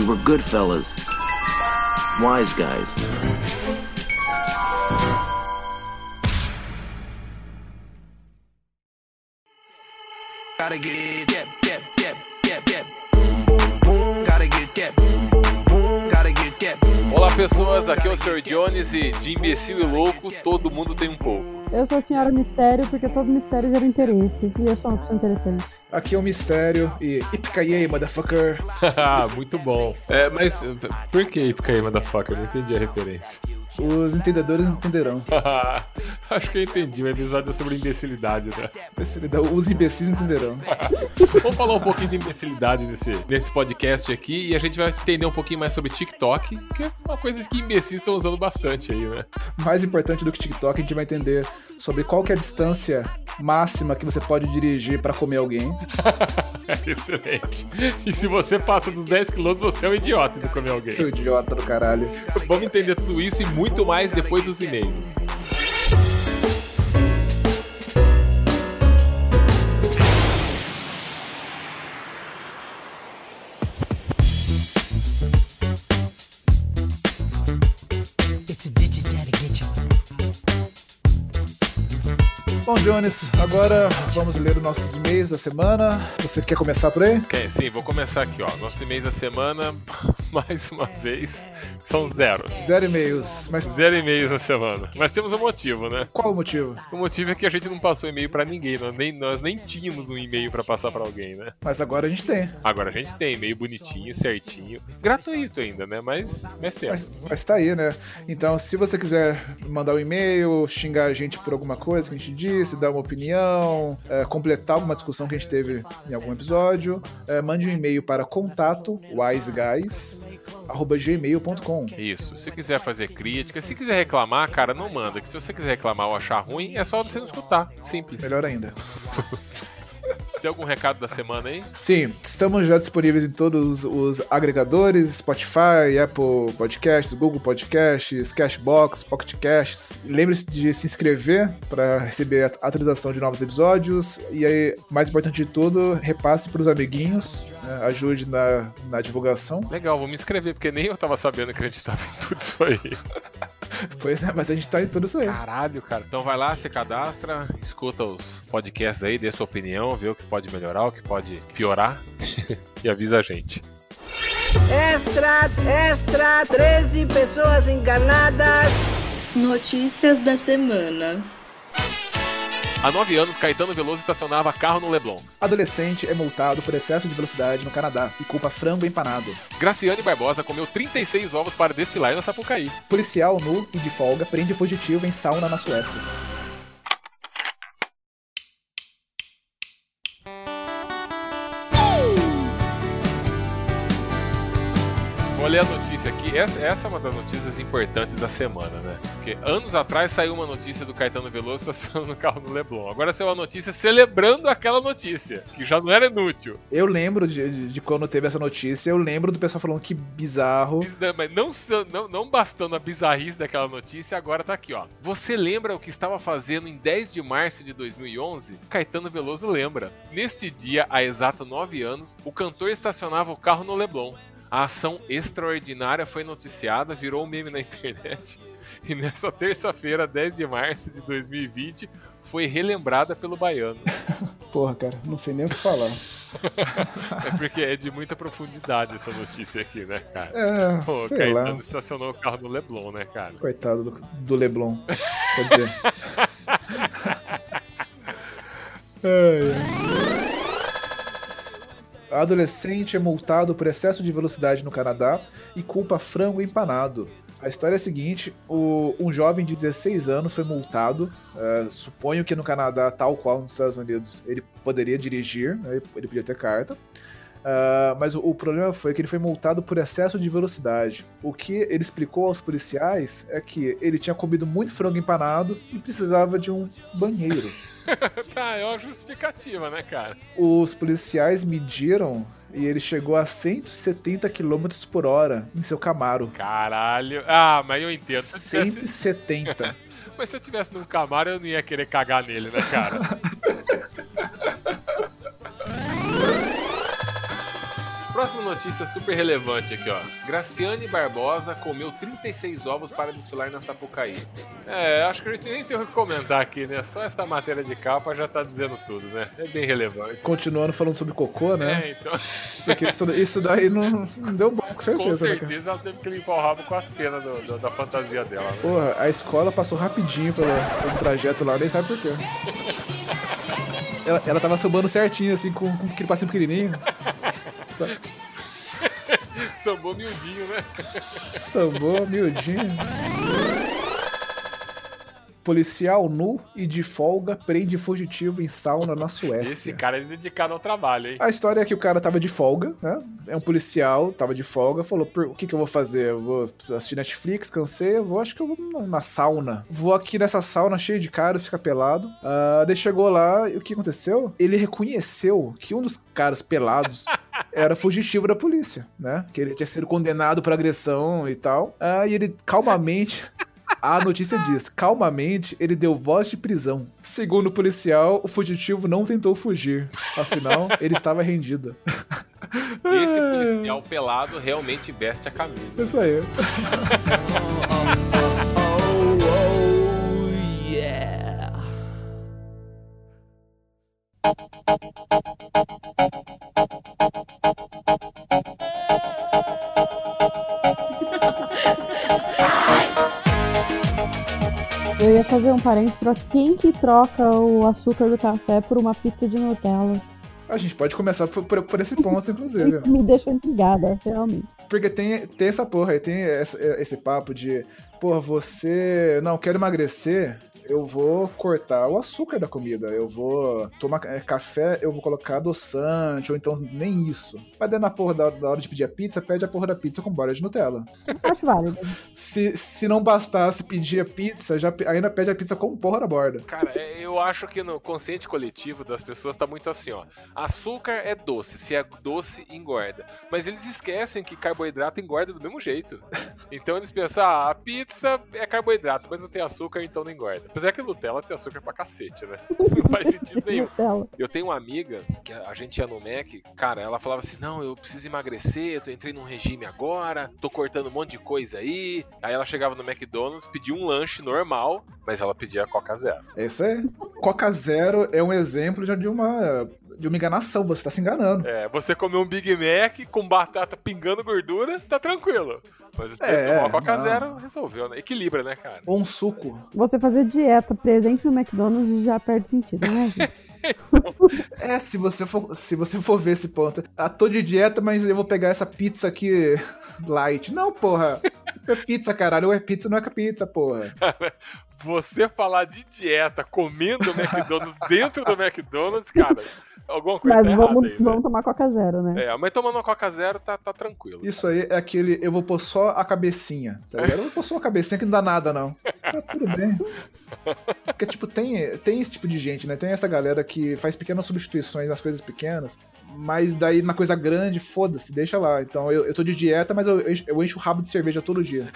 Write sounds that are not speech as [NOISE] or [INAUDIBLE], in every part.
We were good fellas. Wise guys. Gotta get. Boom, boom, boom. Gotta. Boom, boom, boom. Gotta get dip. Olá pessoas, aqui é o Sr. Jones e de imbecil e louco todo mundo tem um pouco. Eu sou a senhora mistério porque todo mistério gera interesse. E eu sou uma pessoa interessante. Aqui é o Mistério e Ipkaye, motherfucker. [LAUGHS] Muito bom. É, mas por que Ipkaí, motherfucker? Não entendi a referência. Os entendedores entenderão. [LAUGHS] Acho que eu entendi, um episódio sobre imbecilidade, né? Imbecilidade- Os imbecis entenderão. [LAUGHS] Vamos falar um pouquinho de imbecilidade nesse, nesse podcast aqui e a gente vai entender um pouquinho mais sobre TikTok, que é uma coisa que imbecis estão usando bastante aí, né? Mais importante do que TikTok, a gente vai entender sobre qual é a distância máxima que você pode dirigir pra comer alguém. [LAUGHS] Excelente. E se você passa dos 10 km, você é um idiota de comer alguém. Seu idiota do caralho. Vamos entender tudo isso e muito mais depois dos e-mails. Jones, agora vamos ler os nossos e-mails da semana. Você quer começar por aí? Ok, sim, vou começar aqui, ó. Nosso e-mails da semana, [LAUGHS] mais uma vez, são zero. Zero e-mails. Mas Zero e-mails na semana. Mas temos um motivo, né? qual o motivo? O motivo é que a gente não passou e-mail pra ninguém. Nós nem, nós nem tínhamos um e-mail pra passar pra alguém, né? Mas agora a gente tem. Agora a gente tem e-mail bonitinho, certinho. Gratuito ainda, né? Mas, mas temos. Mas, mas tá aí, né? Então, se você quiser mandar um e-mail, xingar a gente por alguma coisa que a gente disse, dar uma opinião, é, completar alguma discussão que a gente teve em algum episódio, é, mande um e-mail para contato wiseguys@gmail.com. Isso. Se quiser fazer crítica, se quiser reclamar, cara, não manda. Que se você quiser reclamar ou achar ruim, é só você não escutar. Simples. Melhor ainda. [LAUGHS] Tem algum recado da semana aí? Sim, estamos já disponíveis em todos os agregadores, Spotify, Apple Podcasts, Google Podcasts, Cashbox, Pocket Casts. Lembre-se de se inscrever para receber a atualização de novos episódios. E aí, mais importante de tudo, repasse para os amiguinhos, né, ajude na, na divulgação. Legal, vou me inscrever, porque nem eu tava sabendo que a gente tava em tudo isso aí. Pois é, mas a gente tá em tudo isso aí. Caralho, cara. Então vai lá, se cadastra, escuta os podcasts aí, dê sua opinião, vê o que pode melhorar, o que pode piorar [LAUGHS] e avisa a gente. Extra, extra, 13 pessoas enganadas. Notícias da semana. Há nove anos, Caetano Veloso estacionava carro no Leblon. Adolescente é multado por excesso de velocidade no Canadá e culpa frango empanado. Graciane Barbosa comeu 36 ovos para desfilar na Sapucaí. Policial nu e de folga prende fugitivo em sauna na Suécia. Ler a notícia aqui. Essa, essa é uma das notícias importantes da semana, né? Porque anos atrás saiu uma notícia do Caetano Veloso [LAUGHS] estacionando o carro no Leblon. Agora saiu uma notícia celebrando aquela notícia, que já não era inútil. Eu lembro de, de- de quando teve essa notícia, eu lembro do pessoal falando que bizarro. Bis- Mas não, não, não bastando a bizarrice daquela notícia, agora tá aqui, ó. Você lembra o que estava fazendo em 10 de março de 2011? Caetano Veloso lembra. Neste dia, há exato 9 anos, o cantor estacionava o carro no Leblon. A ação extraordinária foi noticiada, virou um meme na internet. [LAUGHS] E nessa terça-feira, 10 de março de 2020, foi relembrada pelo baiano. [LAUGHS] Porra, cara, não sei nem o que falar. [LAUGHS] É porque é de muita profundidade essa notícia aqui, né, cara? É, Pô, sei Caetano lá. estacionou o carro no Leblon, né, cara? Coitado do, do Leblon. Quer dizer. Ai, ai. Adolescente é multado por excesso de velocidade no Canadá e culpa frango empanado. A história é a seguinte: o- um jovem de 16 anos foi multado. é, suponho que no Canadá, tal qual nos Estados Unidos, ele poderia dirigir, né, ele- podia ter carta. Ah, mas o, o problema foi que ele foi multado por excesso de velocidade. O que ele explicou aos policiais é que ele tinha comido muito frango empanado e precisava de um banheiro. [LAUGHS] tá, é uma justificativa, né, cara? Os policiais mediram e ele chegou a 170 km por hora em seu Camaro. Caralho. Ah, mas eu entendo. Se eu tivesse- 170. [LAUGHS] Mas se eu tivesse num Camaro, eu não ia querer cagar nele, né, cara? [LAUGHS] Próxima notícia super relevante aqui, ó. Graciane Barbosa comeu 36 ovos para desfilar na Sapucaí. É, acho que a gente nem tem o que comentar aqui, né? Só essa matéria de capa já tá dizendo tudo, né? É bem relevante. Continuando falando sobre cocô, né? É, então, [LAUGHS] Porque isso, isso daí não, não deu bom, com com certeza, né, cara? certeza ela teve que limpar o rabo com as penas do- do- da fantasia dela, né? Porra, a escola passou rapidinho pelo, pelo trajeto lá, nem sabe por quê. [LAUGHS] Ela, ela tava sambando certinho, assim, com, com aquele passinho pequenininho. [LAUGHS] [LAUGHS] Sambou miudinho, né? Sambou, miudinho. Policial nu e de folga prende fugitivo em sauna na [LAUGHS] Suécia. Esse cara é dedicado ao trabalho, hein? A história é que o cara tava de folga, né? É um policial, tava de folga, falou: "Por- o que que eu vou fazer? Eu vou assistir Netflix, cansei, eu vou, acho que eu vou na, na sauna. Vou aqui nessa sauna cheia de caras, fica pelado. Ah, daí chegou lá e o que aconteceu? Ele reconheceu que um dos caras pelados [LAUGHS] era fugitivo da polícia, né? Que ele tinha sido condenado por agressão e tal. Ah, e ele calmamente. A notícia diz: calmamente, ele deu voz de prisão. Segundo o policial, o fugitivo não tentou fugir. Afinal, ele estava rendido. Esse policial pelado realmente veste a camisa. Isso aí. [LAUGHS] um parênteses pra quem que troca o açúcar do café por uma pizza de Nutella. A gente pode começar por, por- por esse ponto, [LAUGHS] inclusive. Me deixa intrigada, realmente. Porque tem, tem essa porra aí, tem essa- esse papo de, porra, você não quer emagrecer, eu vou cortar o açúcar da comida, eu vou tomar é, café, eu vou colocar adoçante, ou então nem isso. Mas daí na porra da, da hora de pedir a pizza, pede a porra da pizza com borda de Nutella. Acho válido. Se, se não bastasse pedir a pizza, já ainda pede a pizza com porra da borda. Cara, é, eu acho que no consciente coletivo das pessoas tá muito assim, ó. Açúcar é doce, se é doce, engorda. Mas eles esquecem que carboidrato engorda do mesmo jeito. Então eles pensam, ah, a pizza é carboidrato, mas não tem açúcar, então não engorda. Apesar que Nutella tem açúcar pra cacete, né? [LAUGHS] Não faz sentido nenhum. Eu tenho uma amiga que a gente ia no Mac, cara, ela falava assim: não, eu preciso emagrecer, eu tô- entrei num regime agora, tô cortando um monte de coisa aí. Aí ela chegava no McDonald's, pedia um lanche normal, mas ela pedia Coca Zero. É isso aí. Coca Zero é um exemplo já de uma, de uma enganação, você tá se enganando. É, você comeu um Big Mac com batata pingando gordura, tá tranquilo. Mas você É, tomou a Coca não. Zero, resolveu, né? Equilibra, né, cara? Ou um suco. Você fazer dieta presente no McDonald's já perde sentido, né? [LAUGHS] É, se você for, se você for ver esse ponto. Ah, tô de dieta, mas eu vou pegar essa pizza aqui light. Não, porra. É pizza, caralho. É pizza, não é pizza, porra. Você falar de dieta comendo McDonald's dentro do McDonald's, cara, alguma coisa Mas tá vamos, aí, né? vamos tomar Coca Zero, né? É, mas tomando uma Coca Zero tá, tá tranquilo. Isso aí é aquele eu vou pôr só a cabecinha, tá ligado? Eu vou pôr só a cabecinha que não dá nada, não. [LAUGHS] Tá tudo bem. Porque, tipo, tem, tem esse tipo de gente, né? Tem essa galera que faz pequenas substituições nas coisas pequenas, mas daí na coisa grande, foda-se, deixa lá. Então eu, eu tô de dieta, mas eu, eu encho o rabo de cerveja todo dia.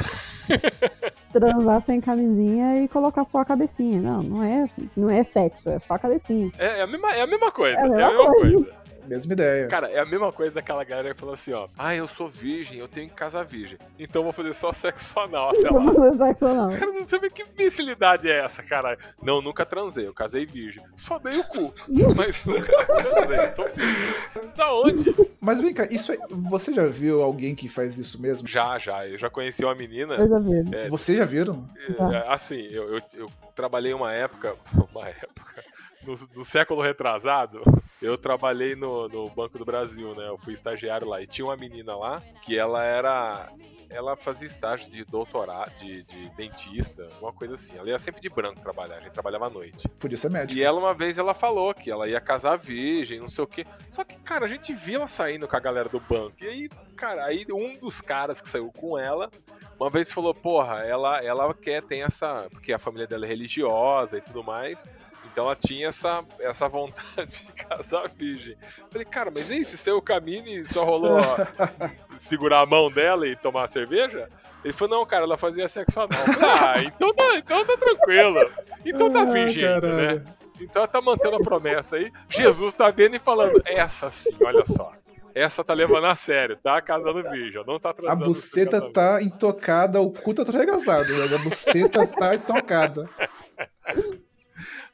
Transar sem camisinha e colocar só a cabecinha. Não, não é, não é sexo, é só a cabecinha. É, é a mesma, é a mesma coisa. É É a a mesma mesma coisa. coisa. Mesma ideia. Cara, é a mesma coisa daquela galera que falou assim, ó. Ah, eu sou virgem, eu tenho que casar virgem. Então eu vou fazer só sexo anal até lá. Não é sexo, não. Cara, não sei que imbecilidade é essa, caralho. Não, nunca transei, eu casei virgem. Só dei o cu, [LAUGHS] mas nunca transei. Tô. Da onde? Mas vem cá, isso é, você já viu alguém que faz isso mesmo? Já, já. Eu já conheci uma menina. Eu já vi. É, Vocês já viram? É, assim, eu, eu, eu trabalhei uma época, [LAUGHS] uma época, no, no século retrasado, eu trabalhei no, no Banco do Brasil, né? Eu fui estagiário lá. E tinha uma menina lá que ela era. Ela fazia estágio de doutorado, de, de dentista, uma coisa assim. Ela ia sempre de branco trabalhar, a gente trabalhava à noite. Podia ser médico. E ela, uma vez, ela falou que ela ia casar virgem, não sei o quê. Só que, cara, a gente via ela saindo com a galera do banco. E aí, cara, aí um dos caras que saiu com ela, uma vez falou, porra, ela, ela quer, tem essa. Porque a família dela é religiosa e tudo mais. Então ela tinha essa, essa vontade de [LAUGHS] casar virgem. Falei, cara, mas e se caminho e só rolou ó, segurar a mão dela e tomar a cerveja? Ele falou, não, cara, ela fazia sexo anal. Ah, então tá, então tá tranquilo. Então tá Ah, virgem ainda, né? Então ela tá mantendo a promessa aí. Jesus tá vendo e falando, essa sim, olha só. essa tá levando a sério, tá casando virgem, não tá A transando. buceta tá intocada, o cu tá arregaçado, mas a buceta tá intocada. [LAUGHS]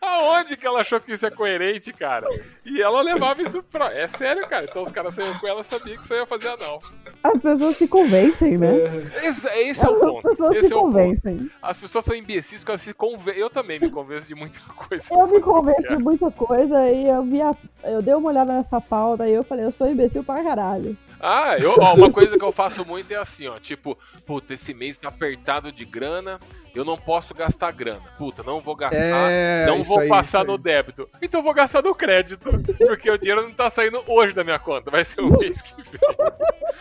Aonde que ela achou que isso é coerente, cara? E ela levava isso pra. É sério, cara. Então os caras saíam com ela sabia que isso ia fazer anal. As pessoas se convencem, né? Esse, esse é o As ponto. pessoas Esse se é o ponto. convencem. As pessoas são imbecis porque elas se convencem. Eu também me convenço de muita coisa. Eu me convenço de [LAUGHS] muita coisa e eu vi a... eu dei uma olhada nessa pauta e eu falei, eu sou imbecil pra caralho. Ah, eu, ó, uma coisa que eu faço muito é assim, ó. Tipo, puta, esse mês tá apertado de grana, eu não posso gastar grana. Puta, não vou gastar, É, não vou aí, passar no débito. Então eu vou gastar no crédito. Porque o dinheiro não tá saindo hoje da minha conta, vai ser o mês que vem.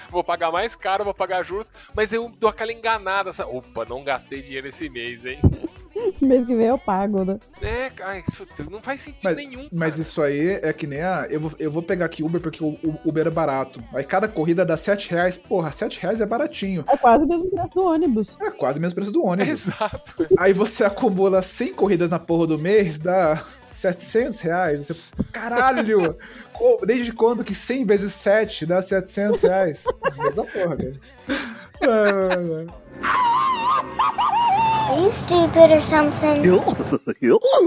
Vou pagar mais caro, vou pagar juros, mas eu dou aquela enganada. Sabe? Opa, não gastei dinheiro esse mês, hein? [LAUGHS] Mês que vem eu pago, né? É, ai, não faz sentido Mas, nenhum. mas cara. isso aí é que nem a. Eu vou, eu vou pegar aqui Uber porque o, o Uber é barato. Aí cada corrida dá 7 reais. Porra, 7 reais é baratinho. É quase o mesmo preço do ônibus. É quase o mesmo preço do ônibus. [LAUGHS] Exato. Aí você acumula 100 corridas na porra do mês, dá 700 reais. Você, caralho! Desde quando que 100 vezes 7 dá 700 reais? Essa porra, velho. Ah, Are you stupid or something?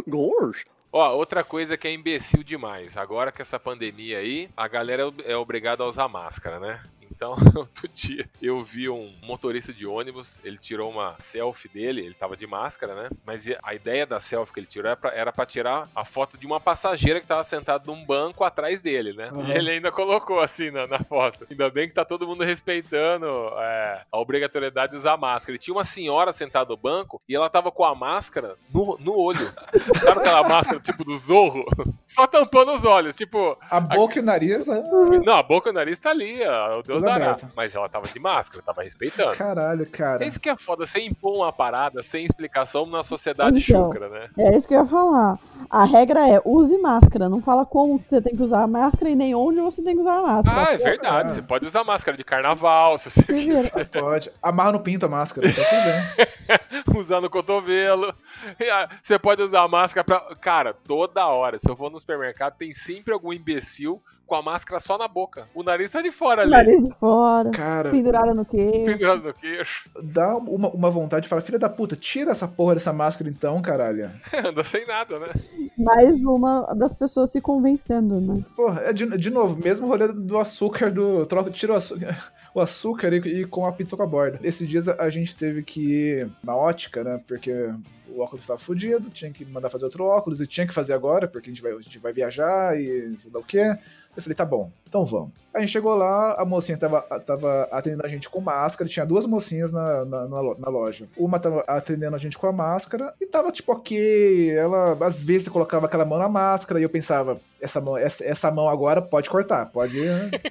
Gosh. Ó, outra coisa que é imbecil demais. Agora que essa pandemia aí, a galera é é obrigada a usar máscara, né? Então, [LAUGHS] outro dia eu vi um motorista de ônibus, ele tirou uma selfie dele, ele tava de máscara, né? Mas a ideia da selfie que ele tirou era pra, era pra tirar a foto de uma passageira que tava sentada num banco atrás dele, né? Uhum. E ele ainda colocou assim na, na foto. Ainda bem que tá todo mundo respeitando é, a obrigatoriedade de usar máscara. E tinha uma senhora sentada no banco e ela tava com a máscara no, no olho. [LAUGHS] Sabe aquela máscara tipo do zorro? Só tampando os olhos, tipo. a boca e o nariz. ah, Não, a boca e o nariz tá ali, ó, o Deus Tudo dará. aberto. Mas ela tava de máscara, tava respeitando. Caralho, cara. Esse que é foda, sem impor uma parada, sem explicação na sociedade Então. chucra, né? É isso que eu ia falar. A regra é use máscara. Não fala como você tem que usar a máscara e nem onde você tem que usar a máscara. Ah, é verdade. Você pode usar máscara de carnaval, se você vira. quiser. [LAUGHS] Pode. Amarra no pinto a máscara, tá tudo bem. [LAUGHS] usar no cotovelo. E, ah, Você pode usar a máscara pra. Cara, toda hora. Se eu for no supermercado, tem sempre algum imbecil com a máscara só na boca. O nariz tá de fora ali. Nariz de fora, Cara, pendurada no queixo. Pendurado no queixo. dá uma, uma vontade de falar, filha da puta, tira essa porra dessa máscara então, caralho. [LAUGHS] Anda sem nada, né? Mais uma das pessoas se convencendo, né? Porra, é de, de novo, mesmo rolê do açúcar, do troca, tira o açúcar, o açúcar e, e com a pizza com a borda. Esses dias a, gente teve que ir na ótica, né? Porque o óculos estava fudido, tinha que mandar fazer outro óculos e tinha que fazer agora, porque a gente vai, a gente vai viajar e sei lá o quê. Eu falei, tá bom, então vamos. A gente chegou lá, a mocinha tava, tava atendendo a gente com máscara, tinha duas mocinhas na, na, na loja. Uma tava atendendo a gente com a máscara e tava tipo ok. Ela às vezes colocava aquela mão na máscara e eu pensava, essa mão, essa, essa mão agora pode cortar, pode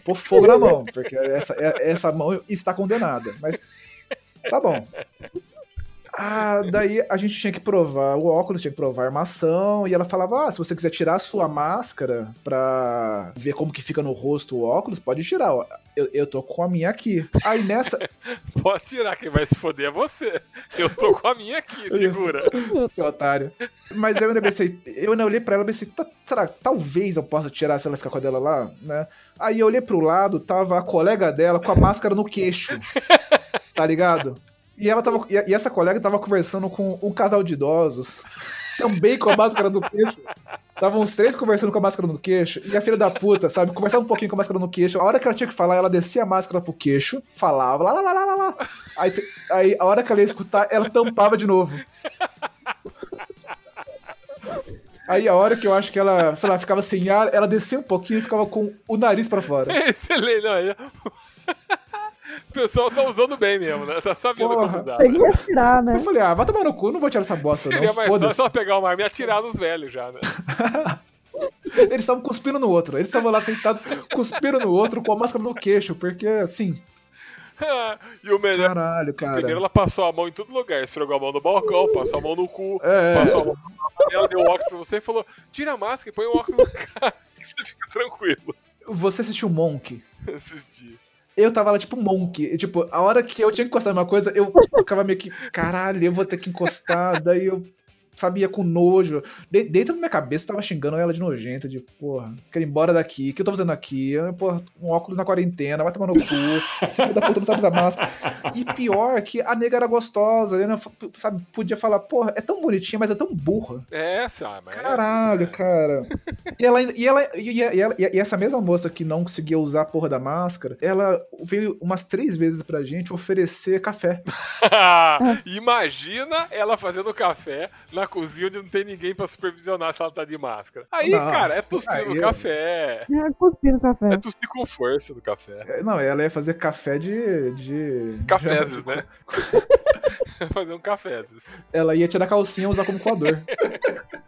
pôr fogo na mão, porque essa, é- essa mão está condenada. Mas tá bom. Ah, daí a gente tinha que provar o óculos, tinha que provar a armação, e ela falava: Ah, se você quiser tirar a sua máscara pra ver como que fica no rosto o óculos, pode tirar. ó. Eu, eu tô com a minha aqui. Aí nessa. [LAUGHS] Pode tirar, quem vai se foder é você. Eu tô com a minha aqui, segura. [LAUGHS] seu otário. Mas eu ainda pensei, eu ainda olhei pra ela e pensei, "Tá- será que talvez eu possa tirar se ela ficar com a dela lá, né? Aí eu olhei pro lado, tava a colega dela com a máscara no queixo. [LAUGHS] Tá ligado? E ela tava. E essa colega tava conversando com um casal de idosos. Também com a máscara no queixo. Estavam os três conversando com a máscara no queixo. E a filha da puta, sabe? Conversava um pouquinho com a máscara no queixo. A hora que ela tinha que falar, ela descia a máscara pro queixo, falava lá, lá, lá, lá, lá. Aí, aí a hora que ela ia escutar, ela tampava de novo. Aí a hora que eu acho que ela, sei lá, ficava sem ar, ela descia um pouquinho e ficava com o nariz pra fora. [LAUGHS] Excelente, não. O pessoal tá usando bem mesmo, né? Tá sabendo Porra. como usar. Tem que né? respirar, né? Eu falei, ah, vai tomar no cu, não vou tirar essa bosta, Seria não. mais fácil Foda-se. só pegar uma arma e atirar nos velhos já, né? [LAUGHS] Eles estavam cuspindo no outro. Eles estavam lá sentados, cuspindo no outro com a máscara no queixo, porque assim. [LAUGHS] e o melhor. Caralho, cara. Primeiro ela passou a mão em todo lugar, esfregou a mão no balcão, passou a mão no cu, É. passou a mão no ela deu o óculos pra você e falou: tira a máscara e põe o óculos na [LAUGHS] cara, que você fica tranquilo. Você assistiu Monk? Assisti. Eu tava lá, tipo, Monk. Tipo, a hora que eu tinha que encostar em uma coisa, eu ficava meio que, caralho, eu vou ter que encostar. Daí eu sabia com nojo. De- dentro da minha cabeça eu tava xingando ela de nojenta, de porra, quero ir embora daqui, o que eu tô fazendo aqui? Eu, Porra, um óculos na quarentena, vai tomar no cu, esse filho da puta não sabe usar máscara. E pior é que a nega era gostosa, né? sabe, podia falar, porra, é tão bonitinha, mas é tão burra. É, sabe? é- Caralho, cara. E, ela, e, ela, e, e ela- e essa mesma moça que não conseguia usar a porra da máscara, ela veio umas três vezes pra gente oferecer café. [LAUGHS] Imagina ela fazendo café na cozinha onde não tem ninguém pra supervisionar se ela tá de máscara. Aí, Não. cara, é tossir no eu- café. É cuspir no café. É tossir com força no café. É, Não, ela ia fazer café de. de Cafézes, de- né? [LAUGHS] [LAUGHS] Fazer um cafézes. Ela ia tirar a calcinha e usar como coador. [LAUGHS]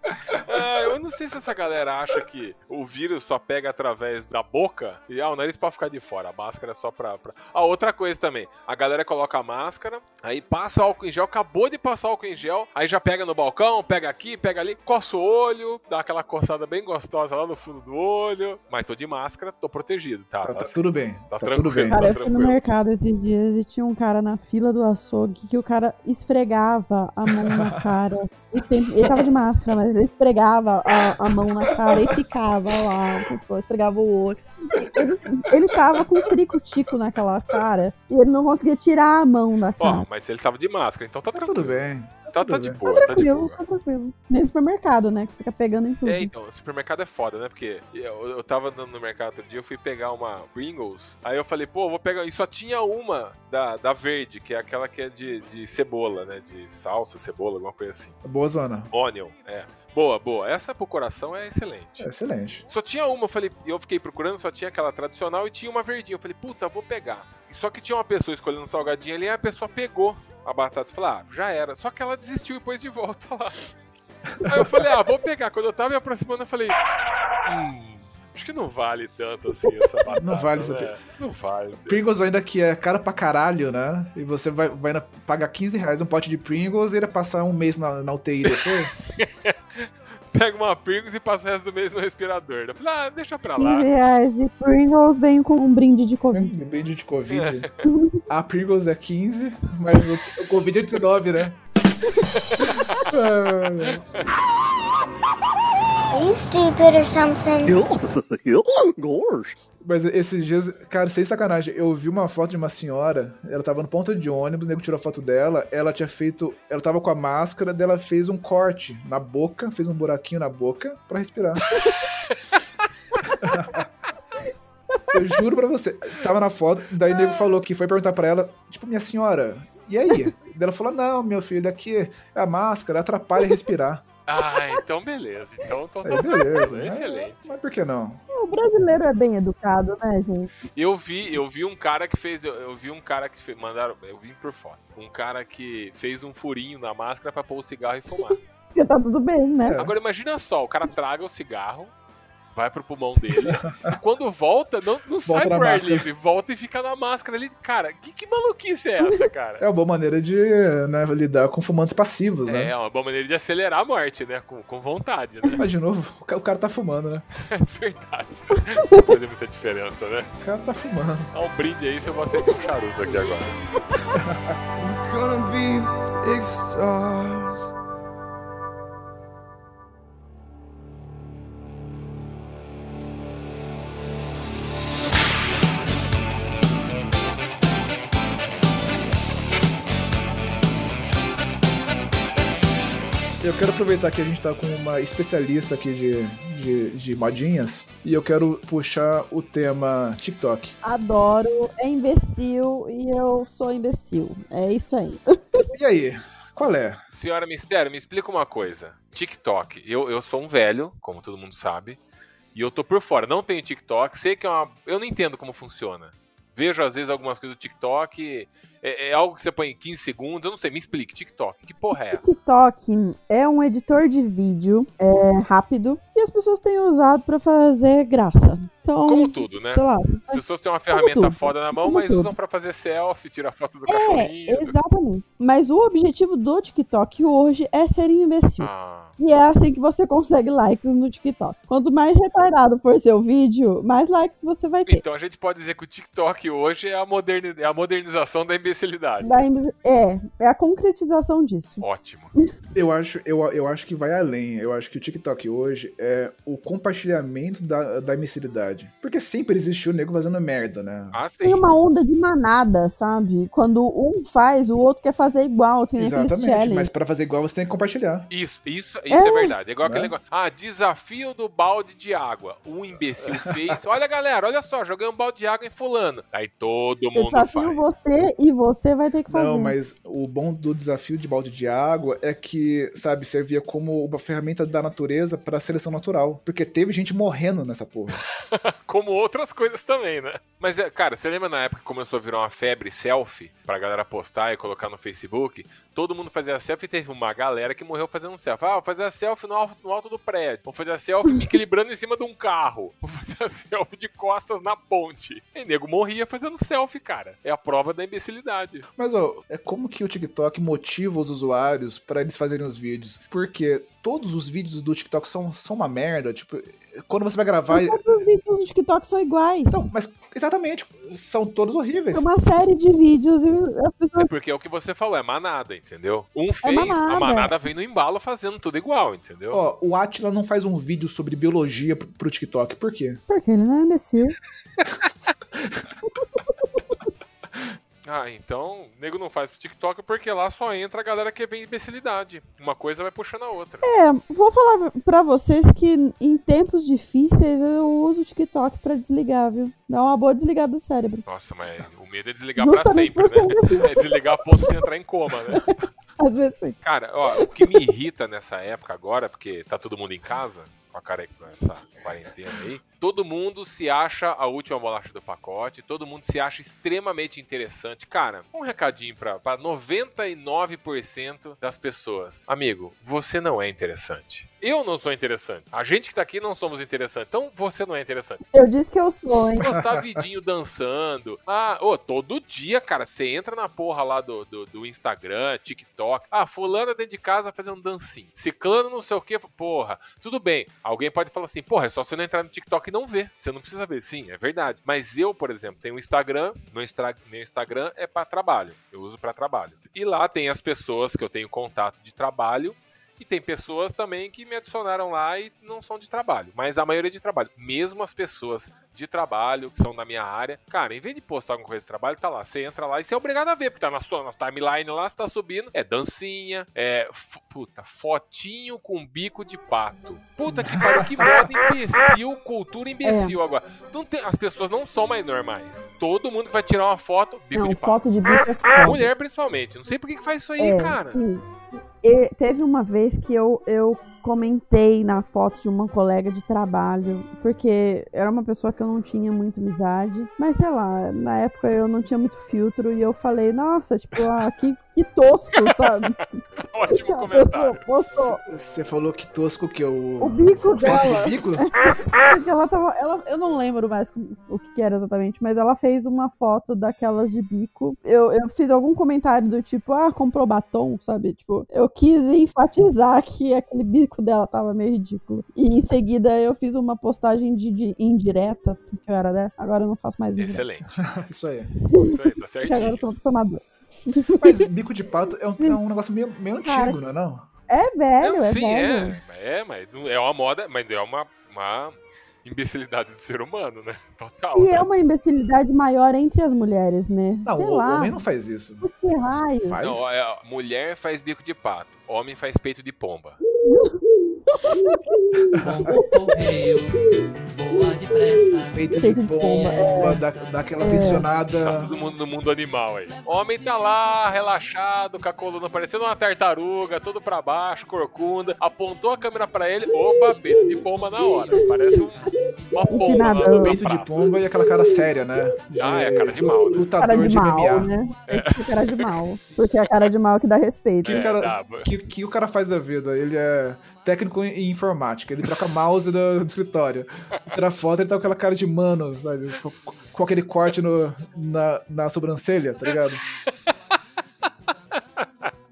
Ah, eu não sei se essa galera acha que o vírus só pega através da boca e ah, o nariz pode ficar de fora, a máscara é só pra, pra. Ah, outra coisa também. A galera coloca a máscara, aí passa álcool em gel, acabou de passar álcool em gel, aí já pega no balcão, pega aqui, pega ali, coça o olho, dá aquela coçada bem gostosa lá no fundo do olho. Mas tô de máscara, tô protegido, tá? Tá, tá Assim, tudo bem. tá Tá, tudo bem. tranquilo. Cara, eu fui no tranquilo. mercado esses dias e tinha um cara na fila do açougue que o cara esfregava a mão na cara. Ele tava de máscara, mas ele esfregava a, a mão na cara e ficava lá, tipo, esfregava o olho. Ele, ele tava com um ciricutico naquela cara e ele não conseguia tirar a mão da Ó, cara. mas ele tava de máscara, então tá Tá tranquilo. tudo bem. Tá, tá de boa, tá de Tranquilo, boa. tá tranquilo. Nem supermercado, né? Que você fica pegando em tudo. É, então, o supermercado é foda, né? Porque eu, eu tava andando no mercado outro dia, eu fui pegar uma Pringles, aí eu falei, pô, vou pegar. E só tinha uma da, da verde, que é aquela que é de, de cebola, né? De salsa, cebola, alguma coisa assim. Boa zona. Onion, é. Boa, boa. Essa pro coração é excelente. É excelente. Só tinha uma, eu falei, eu fiquei procurando, só tinha aquela tradicional e tinha uma verdinha. Eu falei, puta, vou pegar. E Só que tinha uma pessoa escolhendo salgadinho ali, e a pessoa pegou a batata e falou, ah, já era. Só que ela desistiu e pôs de volta lá. [LAUGHS] Aí eu falei, ah, vou pegar. Quando eu tava me aproximando, eu falei, hum, acho que não vale tanto assim essa batata. [LAUGHS] Não vale isso né? Não vale. Pringles ainda que é cara pra caralho, né? E você vai, vai pagar 15 reais um pote de Pringles e ele passar um mês na, na UTI depois. [LAUGHS] Pega uma Pringles e passa o resto do mês no respirador. Eu falei, ah, deixa pra lá. 15 reais de Pringles vem com um brinde de Covid. Brinde de Covid. [LAUGHS] A Pringles é 15, mas o, o Covid é 19, né? Ah, Are you stupid or something? [LAUGHS] Gosh. Mas esses dias, cara, sem sacanagem, eu vi uma foto de uma senhora, ela tava no ponto de ônibus, o nego tirou a foto dela, ela tinha feito, ela tava com a máscara, dela fez um corte na boca, fez um buraquinho na boca pra respirar. [LAUGHS] eu juro pra você, tava na foto, daí o nego falou que foi perguntar pra ela, tipo, minha senhora, e aí? Daí ela falou, não, meu filho, aqui é a máscara, atrapalha respirar. Ah, então beleza. Então, então Aí, beleza. É excelente. Mas, mas por que não? O brasileiro é bem educado, né, gente? Eu vi, eu vi um cara que fez, eu, eu vi um cara que fez, mandaram, eu vi por fora. Um cara que fez um furinho na máscara pra pôr o cigarro e fumar. [LAUGHS] Porque tá tudo bem, né? É. Agora imagina só, o cara traga o cigarro, vai pro pulmão dele, e quando volta, não, não sai Volta na pro ar máscara. livre, volta e fica na máscara ali. Cara, que, que maluquice é essa, cara? É uma boa maneira de né, lidar com fumantes passivos, né? É uma boa maneira de acelerar a morte, né? Com, com vontade, né? Mas de novo, o ca- o cara tá fumando, né? [LAUGHS] É verdade. Não faz muita diferença, né? O cara tá fumando. Dá um brinde aí se eu vou acender um charuto aqui agora. [LAUGHS] Gonna be big quero aproveitar que a gente tá com uma especialista aqui de, de, de modinhas e eu quero puxar o tema TikTok. Adoro, é imbecil e eu sou imbecil. É isso aí. [LAUGHS] E aí, qual é? Senhora Mistério, me explica uma coisa. TikTok. Eu, eu sou um velho, como todo mundo sabe, e eu tô por fora. Não tenho TikTok, sei que é uma. Eu não entendo como funciona. Vejo às vezes algumas coisas do TikTok. É, é algo que você põe em 15 segundos. Eu não sei, me explique. TikTok. Que porra é essa? TikTok é um editor de vídeo é, rápido. E as pessoas têm usado pra fazer graça. Então, Como tudo, né? lá. As pessoas têm uma ferramenta tudo. foda na mão, mas tudo. usam pra fazer selfie, tirar foto do É, cachorrinho. do- exatamente. Mas o objetivo do TikTok hoje é ser imbecil. Ah, E é assim que você consegue likes no TikTok. Quanto mais retardado for seu vídeo, mais likes você vai ter. então a gente pode dizer que o TikTok hoje é a, moderni- é a modernização da imbecilidade. Da imbe- É, é a concretização disso. Ótimo. [LAUGHS] Eu acho, eu, eu acho que vai além. Eu acho que o TikTok hoje é o compartilhamento da, da imbecilidade. Porque sempre existiu o nego fazendo merda, né? Ah, sim. Tem uma onda de manada, sabe? Quando um faz, o outro quer fazer igual. Tem Exatamente. challenge. Mas pra fazer igual você tem que compartilhar. Isso, isso, isso é, É. verdade. É igual aquele Né? negócio. Ah, desafio do balde de água. Um imbecil fez. Olha, galera, olha só, joguei um balde de água em fulano. Aí todo mundo desafio faz. você e você vai ter que fazer. Não, mas o bom do desafio de balde de água é que, sabe, servia como uma ferramenta da natureza pra seleção natural. Porque teve gente morrendo nessa porra. [LAUGHS] Como outras coisas também, né? Mas, é, cara, você lembra na época que começou a virar uma febre selfie pra galera postar e colocar no Facebook? Todo mundo fazia selfie e teve uma galera que morreu fazendo selfie. Ah, vou fazer a selfie no alto, no alto do prédio. Vou fazer a selfie me equilibrando em cima de um carro. Vou fazer a selfie de costas na ponte. E nego morria fazendo selfie, cara. É a prova da imbecilidade. Mas, ó, é como que o TikTok motiva os usuários pra eles fazerem os vídeos. Porque todos os vídeos do TikTok são, são uma merda. Tipo, quando você vai gravar. Todos os vídeos do TikTok são iguais. Não, mas exatamente, são todos horríveis. É uma série de vídeos e É porque é o que você falou, é manada, entendeu? Um fez, a manada. manada vem no embalo fazendo tudo igual, entendeu? Ó, o Atila não faz um vídeo sobre biologia pro, pro TikTok. Por quê? Porque ele não é imbecil. [LAUGHS] Ah, então, o nego não faz pro TikTok porque lá só entra a galera que vem imbecilidade. Uma coisa vai puxando a outra. É, vou falar pra vocês que em tempos difíceis eu uso o TikTok pra desligar, viu? Dá uma boa desligada do cérebro. Nossa, mas o medo é desligar pra sempre, né? [LAUGHS] É desligar a ponto de entrar em coma, né? [LAUGHS] Às vezes sim. Cara, ó, o que me irrita nessa época agora, porque tá todo mundo em casa, com a cara com essa quarentena aí, todo mundo se acha a última bolacha do pacote, todo mundo se acha extremamente interessante. Cara, um recadinho pra, pra 99% das pessoas. Amigo, você não é interessante. Eu não sou interessante. A gente que tá aqui não somos interessantes. Então você não é interessante. Eu disse que eu sou, hein? Postar vidinho dançando. Ah, ô, todo dia, cara, você entra na porra lá do, do, do Instagram, TikTok. Ah, fulana dentro de casa fazendo dancinho. Ciclano não sei o que. Porra, tudo bem. Alguém pode falar assim, porra, é só você não entrar no TikTok e não ver. Você não precisa ver. Sim, é verdade. Mas eu, por exemplo, tenho um Instagram. Meu, Instra- meu Instagram é pra trabalho. Eu uso pra trabalho. E lá tem as pessoas que eu tenho contato de trabalho. E tem pessoas também que me adicionaram lá e não são de trabalho, mas a maioria é de trabalho. Mesmo as pessoas de trabalho, que são da minha área, cara, em vez de postar alguma coisa de trabalho, tá lá. Você entra lá e você é obrigado a ver, porque tá na sua na timeline lá, você tá subindo. É dancinha, é. Puta, fotinho com bico de pato. Puta que pariu, que moda imbecil, cultura imbecil É. agora. Tem- as pessoas não são mais normais. Todo mundo que vai tirar uma foto, bico Não, de pato. foto de bico é foda. Mulher, principalmente. Não sei por que que faz isso aí, É, cara. sim. Teve uma vez que eu, eu comentei na foto de uma colega de trabalho, porque era uma pessoa que eu não tinha muita amizade, mas sei lá, na época eu não tinha muito filtro e eu falei, nossa, tipo, ah, que, que tosco, [LAUGHS] sabe? Ótimo A comentário. Você falou que tosco que o. o bico Foto dela. bico? [LAUGHS] Ela tava. Ela, eu não lembro mais o que, que era exatamente, mas ela fez uma foto daquelas de bico. Eu, eu fiz algum comentário do tipo, ah, comprou batom, sabe? Tipo, eu quis enfatizar que aquele bico dela tava meio ridículo. E em seguida eu fiz uma postagem de, de indireta, porque eu era dessa. Agora eu não faço mais indireta. Excelente. [LAUGHS] Isso aí. Isso aí, tá Porque agora certinho. eu tô tomador. Mas bico de pato é um, é um negócio meio, meio Cara, antigo, não é não? É velho, Não, é sim, velho. é. É, mas não- é uma moda, mas é uma, uma imbecilidade do ser humano, né? Total. E né? é uma imbecilidade maior entre as mulheres, né? Não, Sei o lá, homem não faz isso. que raio. Faz? Não, é, mulher faz bico de pato, homem faz peito de pomba. [LAUGHS] Pombo correio, voa depressa. Peito de de pomba, pomba, é. dá, dá aquela É. Tá tensionada. todo mundo no mundo animal aí. Homem tá lá, relaxado, com a coluna parecendo uma tartaruga, todo pra baixo, corcunda. Apontou a câmera pra ele, opa, peito de pomba na hora. Parece um- uma pomba lá no Peito de pomba e aquela cara séria, né? Ah, é cara de mal, né? Lutador cara de, de mal, MMA. né? É. que cara de mal. Porque é a cara de mal que dá respeito. Que, É, cara, tá. que, que o cara faz da vida? Ele é técnico em informática. Ele troca mouse do, do escritório. Tira foto, ele tá com aquela cara de mano, sabe? Com, com aquele corte no, na, na sobrancelha, tá ligado?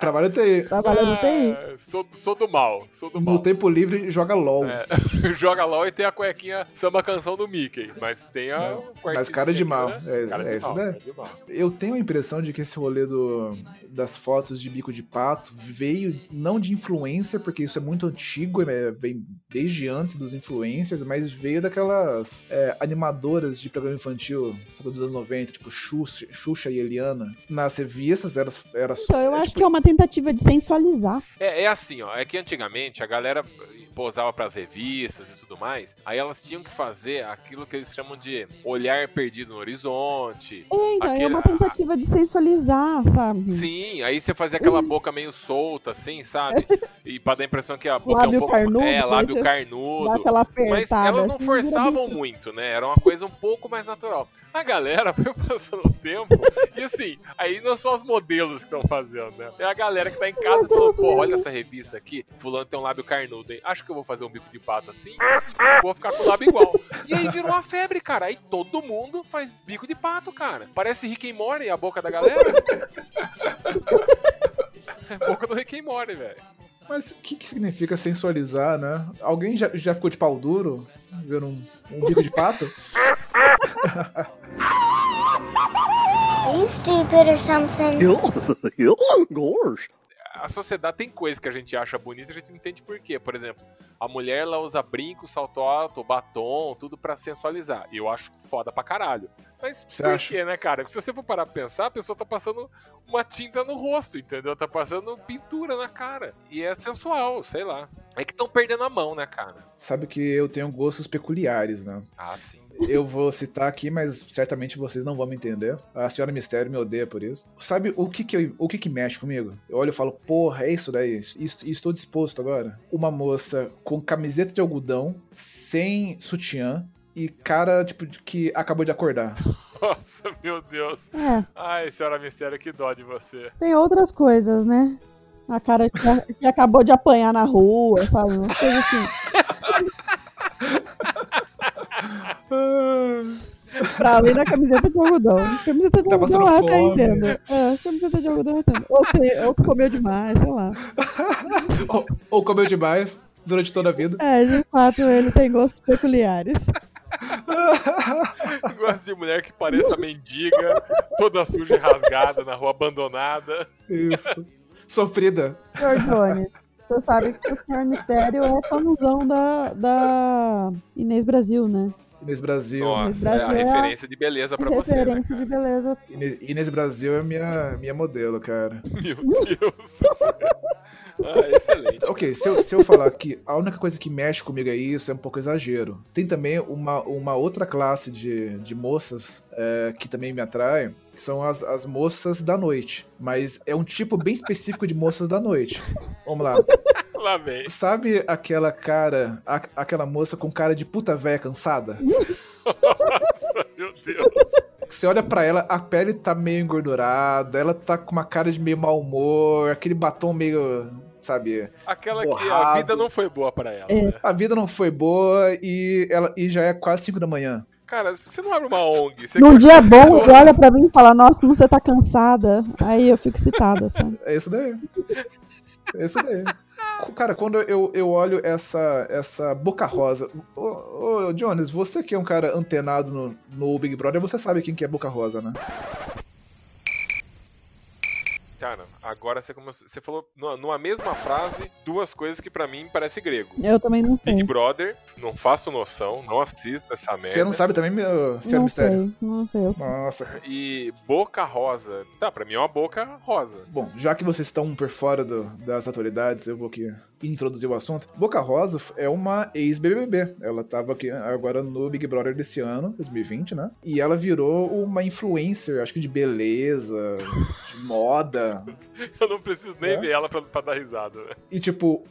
Trabalha TI. Trabalha no TI. Sou, sou do mal, sou do mal. No tempo livre, joga LOL. É, [LAUGHS] joga LOL e tem a cuequinha samba canção do Mickey, mas tem a Mas cara de mal. Né? É, Cara é de isso, mal, né? cara de mal. Eu tenho a impressão de que esse rolê do, das fotos de bico de pato veio não de influencer, porque isso é muito antigo, né? vem desde antes dos influencers, mas veio daquelas é, animadoras de programa infantil, sabe, dos anos 90, tipo Xuxa, Xuxa e Eliana. Nas revistas era, era só. Então, eu é, acho tipo, que é uma tentativa de sensualizar. É, é assim, ó. É que antigamente a galera posava pras revistas e tudo mais, aí elas tinham que fazer aquilo que eles chamam de olhar perdido no horizonte. É, então, é Aquele- uma tentativa de sensualizar, sabe? Sim, aí você fazia aquela boca meio solta, assim, sabe? [LAUGHS] E pra dar a impressão que a boca é um Lábio pouco. carnudo, é, lábio [LAUGHS] carnudo. Mas elas não assim, forçavam muito, né? Era uma coisa um pouco mais natural. [LAUGHS] A galera foi passando o tempo e assim, aí não são os modelos que estão fazendo, né? É a galera que tá em casa e falou, pô, olha essa revista aqui, fulano tem um lábio carnudo, hein? Acho que eu vou fazer um bico de pato assim e vou ficar com o lábio igual. E aí virou uma febre, cara. Aí todo mundo faz bico de pato, cara. Parece Rick and Morty a boca da galera. [LAUGHS] É boca do Rick and Morty, velho. Mas o que, que significa sensualizar, né? Alguém já, já ficou de pau duro vendo um, um bico de pato? [LAUGHS] Are you stupid or something? [LAUGHS] Gosh. [LAUGHS] a sociedade tem coisa que a gente acha bonita e a gente não entende por quê. Por exemplo, a mulher ela usa brinco, salto alto, batom, tudo pra sensualizar. E eu acho foda pra caralho. Mas Você por acha? quê, né, cara? Se você for parar pra pensar, a pessoa tá passando uma tinta no rosto, entendeu? Tá passando pintura na cara. E é sensual, sei lá. É que estão perdendo a mão, né, cara? Sabe que eu tenho gostos peculiares, né? Ah, sim. Eu vou citar aqui, mas certamente vocês não vão me entender. A senhora Mistério me odeia por isso. Sabe o que que, eu- o que, que mexe comigo? Eu olho e falo, porra, é isso daí. Isso- Estou disposto agora. Uma moça com camiseta de algodão, sem sutiã e cara, tipo, de que acabou de acordar. Nossa, meu Deus. É, Ai, senhora Mistério, que dó de você. tem outras coisas, né? A cara que, que acabou de apanhar na rua, sabe? Umas coisas assim. Pra além da camiseta de algodão. Camiseta de Tá algodão até fome. entendo. É, camiseta de algodão entendo. Ou, que, ou que comeu demais, sei lá. [LAUGHS] ou, ou comeu demais durante toda a vida. É, de fato, ele tem gostos peculiares. [LAUGHS] Gosto de mulher que pareça mendiga, toda suja e rasgada na rua abandonada. Isso. Sofrida. Senhor Johnny, você sabe que o Senhor Mistério é famosão da, da Inês Brasil, né? Inês Brasil. Nossa, é a Brasil é a referência de beleza pra você, né, Referência de beleza. Inês, Inês Brasil é minha, minha modelo, cara. Meu Deus do céu. [LAUGHS] Ah, excelente. Ok, se eu, se eu falar que a única coisa que mexe comigo é isso, é um pouco exagero. Tem também uma, uma outra classe de, de moças é, que também me atrai, que são as, as moças da noite. Mas é um tipo bem específico de moças da noite. Vamos lá. Lá vem. Sabe aquela cara, a- aquela moça com cara de puta véia cansada? Nossa, meu Deus. Você olha pra ela, a pele tá meio engordurada, ela tá com uma cara de meio mau humor, aquele batom meio, sabe? Aquela que a Borrado. vida não foi boa pra ela, É. né? A vida não foi boa e ela e já é quase 5 da manhã. Cara, por que você não abre uma ONG? Você Num dia bom, pessoas- ele olha pra mim e fala, nossa, como você tá cansada. Aí eu fico excitada, sabe? É isso daí. É isso daí. Cara, quando eu, eu olho essa, essa boca rosa. Ô, ô, Jones, você que é um cara antenado no, no Big Brother, você sabe quem que é boca rosa, né? Cara, agora você começou. Você falou numa- mesma frase duas coisas que pra mim parece grego. Eu também não sei. Big Brother, não faço noção, não assisto essa merda. Você não sabe também, meu senhor Não Mistério? sei, não sei. Eu- Nossa. E boca rosa. Tá, pra mim é uma boca rosa. Bom, já que vocês estão por fora do- das atualidades, eu vou aqui introduzir o assunto. Boca Rosa é uma ex-BBB. Ela tava aqui agora no Big Brother desse ano, 2020, né? E ela virou uma influencer, acho que de beleza, de moda. [LAUGHS] Eu não preciso nem É? ver ela pra, pra dar risada, né? E tipo,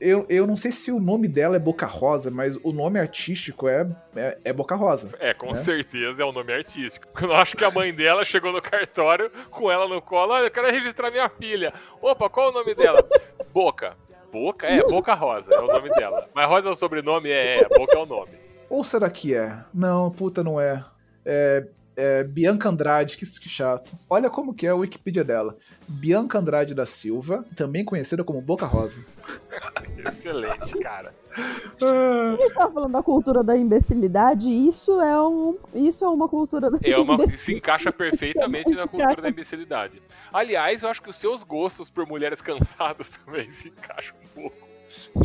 eu, eu não sei se o nome dela é Boca Rosa, mas o nome artístico é, é, é Boca Rosa. É, com Né? certeza é um nome artístico. [LAUGHS] Eu acho que a mãe dela chegou no cartório com ela no colo. Olha, eu quero registrar minha filha. Opa, qual o nome dela? [LAUGHS] Boca. Boca? É, Boca Rosa é o nome dela. Mas Rosa é o sobrenome? É, é, Boca é o nome. Ou será que é? Não, puta, não é. É, é Bianca Andrade, que, que chato. Olha como que é a Wikipedia dela. Bianca Andrade da Silva, também conhecida como Boca Rosa. [LAUGHS] Excelente, cara. A gente tava falando da cultura da imbecilidade, isso é, um, isso é uma cultura da É uma, imbecilidade. se encaixa perfeitamente na cultura da imbecilidade. Aliás, eu acho que os seus gostos por mulheres cansadas [LAUGHS] também se encaixam um pouco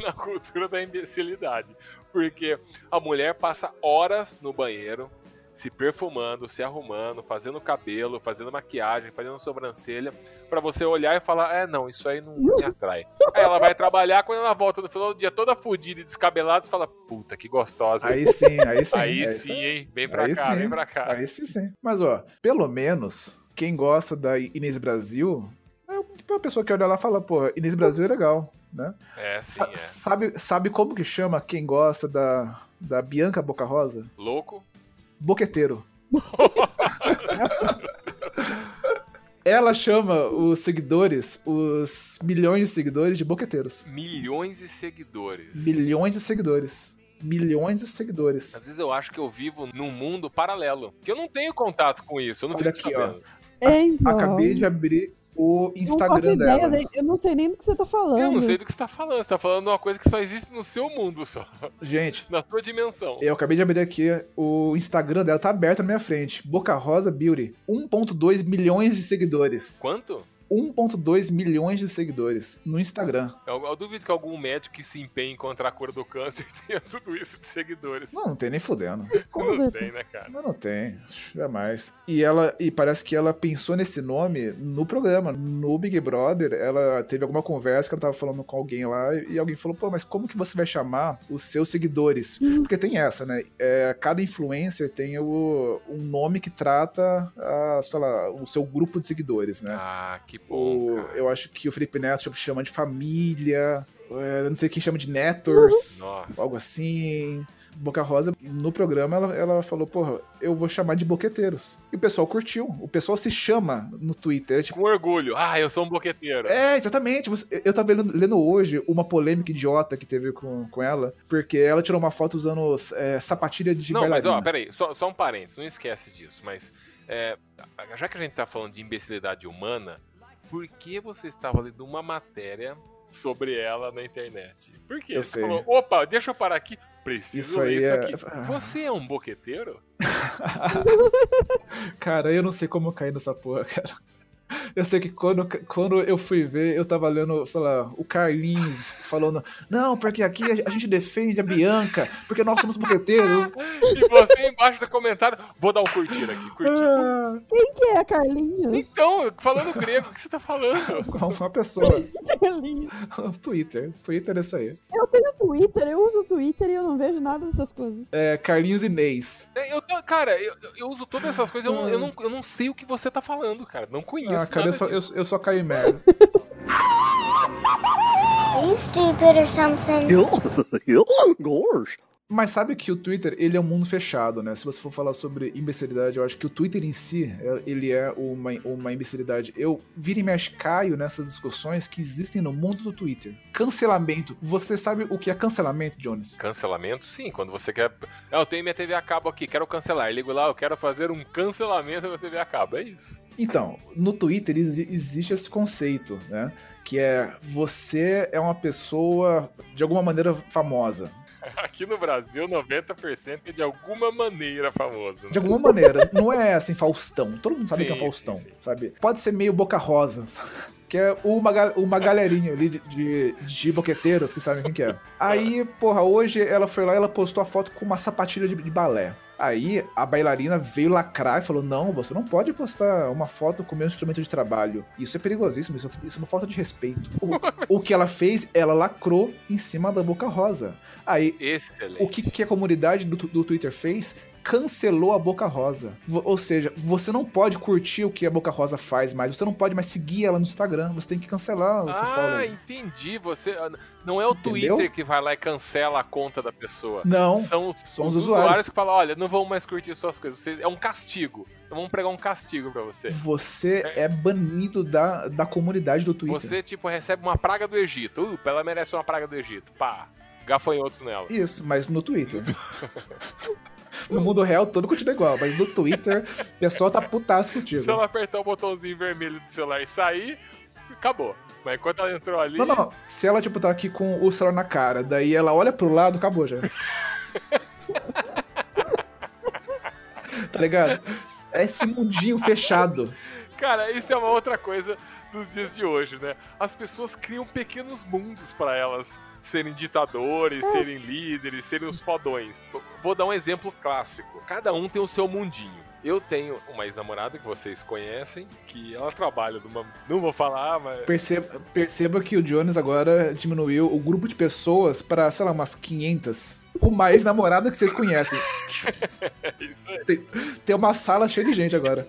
na cultura da imbecilidade. Porque a mulher passa horas no banheiro, se perfumando, se arrumando, fazendo cabelo, fazendo maquiagem, fazendo sobrancelha, pra você olhar e falar: é, não, isso aí não me atrai. Aí ela vai trabalhar, quando ela volta no final do dia toda fodida e descabelada, você fala: puta, que gostosa. Aí sim, aí sim. Aí aí sim, hein? Vem pra Aí cá, sim. vem pra cá. Aí sim, sim. Mas, ó, pelo menos, quem gosta da Inês Brasil é uma pessoa que olha lá e fala, pô, Inês Brasil é legal, né? É, sim, Sa- é. Sabe, sabe como que chama quem gosta da, da Bianca Boca Rosa? Louco? Boqueteiro. [LAUGHS] Ela chama os seguidores, os milhões de seguidores, de boqueteiros. Milhões de seguidores. Milhões de seguidores. Milhões de seguidores. Às vezes eu acho que eu vivo num mundo paralelo. Que eu não tenho contato com isso. Eu não Olha fico aqui, ó. sabendo. É, então, Acabei de abrir o Instagram ideia, dela. nem- eu não sei nem do que você tá falando. Eu não sei do que você tá falando. Você tá falando de uma coisa que só existe no seu mundo, só. Gente, Na sua dimensão. eu acabei de abrir aqui o Instagram dela, tá aberto na minha frente. Boca Rosa Beauty. 1.2 milhões de seguidores. Quanto? 1.2 milhões de seguidores no Instagram. Eu, eu duvido que algum médico que se empenhe em encontrar a cura do câncer [LAUGHS] tenha tudo isso de seguidores. Não, não tem nem fudendo. Com não certeza. tem, né, cara? Mas não tem, jamais. E ela e parece que ela pensou nesse nome no programa, no Big Brother. Ela teve alguma conversa que ela tava falando com alguém lá e alguém falou: "Pô, mas como que você vai chamar os seus seguidores?" Porque tem essa, né? É, cada influencer tem o, um nome que trata, a, sei lá, o seu grupo de seguidores, né? Ah, que bom, O, eu acho que o Felipe Neto chama de família, é, não sei quem chama de Netors, Nossa. algo assim. Boca Rosa, no programa, ela, ela falou, porra, eu vou chamar de boqueteiros. E o pessoal curtiu. O pessoal se chama no Twitter. É tipo, Com orgulho. Ah, eu sou um boqueteiro. é, exatamente. Você- eu tava lendo, lendo hoje uma polêmica idiota que teve com, com ela, porque ela tirou uma foto usando é, sapatilha de não, mas bailarina. ó, peraí, só, só um parênteses, não esquece disso, mas é, já que a gente tá falando de imbecilidade humana, por que você estava lendo uma matéria sobre ela na internet? Por quê? Eu você sei. falou, opa, deixa eu parar aqui, preciso Isso ler isso é- aqui. Você é um boqueteiro? [LAUGHS] Cara, eu não sei como eu caí nessa porra, cara. Eu sei que quando, quando eu fui ver, eu tava lendo, sei lá, o Carlinhos falando, não, porque aqui a, gente defende a Bianca, porque nós somos boqueteiros. [LAUGHS] e você embaixo do comentário, vou dar um curtir aqui, curtir. Ah, Quem que é Carlinhos? Então, falando grego, o que você tá falando? Uma pessoa. [LAUGHS] Carlinhos. Twitter. Twitter é isso aí. Eu tenho Twitter, eu uso Twitter e eu não vejo nada dessas coisas. É Carlinhos Inês. É, Eu, cara, eu, eu uso todas essas coisas, eu, não- eu não, eu não sei o que você tá falando, cara. Não conheço Ah, cara, nada eu só, eu, disso. eu só caí em merda. [LAUGHS] Are you stupid or something? [LAUGHS] Gosh. Mas sabe que o Twitter, ele é um mundo fechado, né? Se você for falar sobre imbecilidade, eu acho que o Twitter em si, é- ele é uma, uma imbecilidade. Eu vira e mexe caio nessas discussões que existem no mundo do Twitter. Cancelamento. Você sabe o que é cancelamento, Jones? Cancelamento, sim, quando você quer. Ah, eu tenho minha TV a cabo aqui, quero cancelar. Ligo lá, eu quero fazer um cancelamento da TV a cabo. É isso. Então, no Twitter exi- existe esse conceito, né? Que é você é uma pessoa de alguma maneira famosa. [LAUGHS] Aqui no Brasil, 90% é de alguma maneira famoso. né? De alguma maneira. Não é assim, Faustão. Todo mundo sabe Sim, que é Faustão, sim, sim. sabe? Pode ser meio boca rosa. [LAUGHS] Que é uma, uma galerinha ali de, de, de boqueteiros que sabem quem que é. [LAUGHS] Aí, porra, hoje ela foi lá e ela postou a foto com uma sapatilha de, de balé. Aí a bailarina veio lacrar e falou: Não, você não pode postar uma foto com meu instrumento de trabalho. Isso é perigosíssimo, isso, isso é uma falta de respeito. O, o que ela fez, ela lacrou em cima da boca rosa. Aí Excelente. o que, que a comunidade do, do Twitter fez? Cancelou a Boca Rosa. Ou seja, você não pode curtir o que a Boca Rosa faz mais. Você não pode mais seguir ela no Instagram. Você tem que cancelar o seu Ah, follow. entendi. Você não é o Entendeu? Twitter que vai lá e cancela a conta da pessoa. Não, São, são os os usuários. usuários. que falam, olha, não vão mais curtir suas coisas. Você- é um castigo. Então vamos pregar um castigo pra você. você é banido da, da comunidade do Twitter. Você, tipo, recebe uma praga do Egito. Uh, ela merece uma praga do Egito. Pá. Gafanhotos nela. Isso, mas no Twitter. [LAUGHS] [LAUGHS] no mundo real todo continua igual, mas no Twitter o pessoal tá putaço contigo. Se ela apertar o botãozinho vermelho do celular e sair, acabou. Mas enquanto ela entrou ali. Não, não, não. Se ela, tipo, tá aqui com o celular na cara, daí ela olha pro lado, acabou já. [LAUGHS] tá ligado? É esse mundinho fechado. Cara, isso é uma outra coisa dos dias de hoje, né? As pessoas criam pequenos mundos pra elas serem ditadores, serem líderes, serem os fodões. Vou dar um exemplo clássico. Cada um tem o seu mundinho. Eu tenho uma ex-namorada que vocês conhecem, que ela trabalha numa. Não vou falar, mas. Perceba, perceba que o Jones agora diminuiu o grupo de pessoas pra, sei lá, umas 500. Uma ex-namorada que vocês conhecem. [LAUGHS] É isso aí. Tem, tem uma sala cheia de gente agora.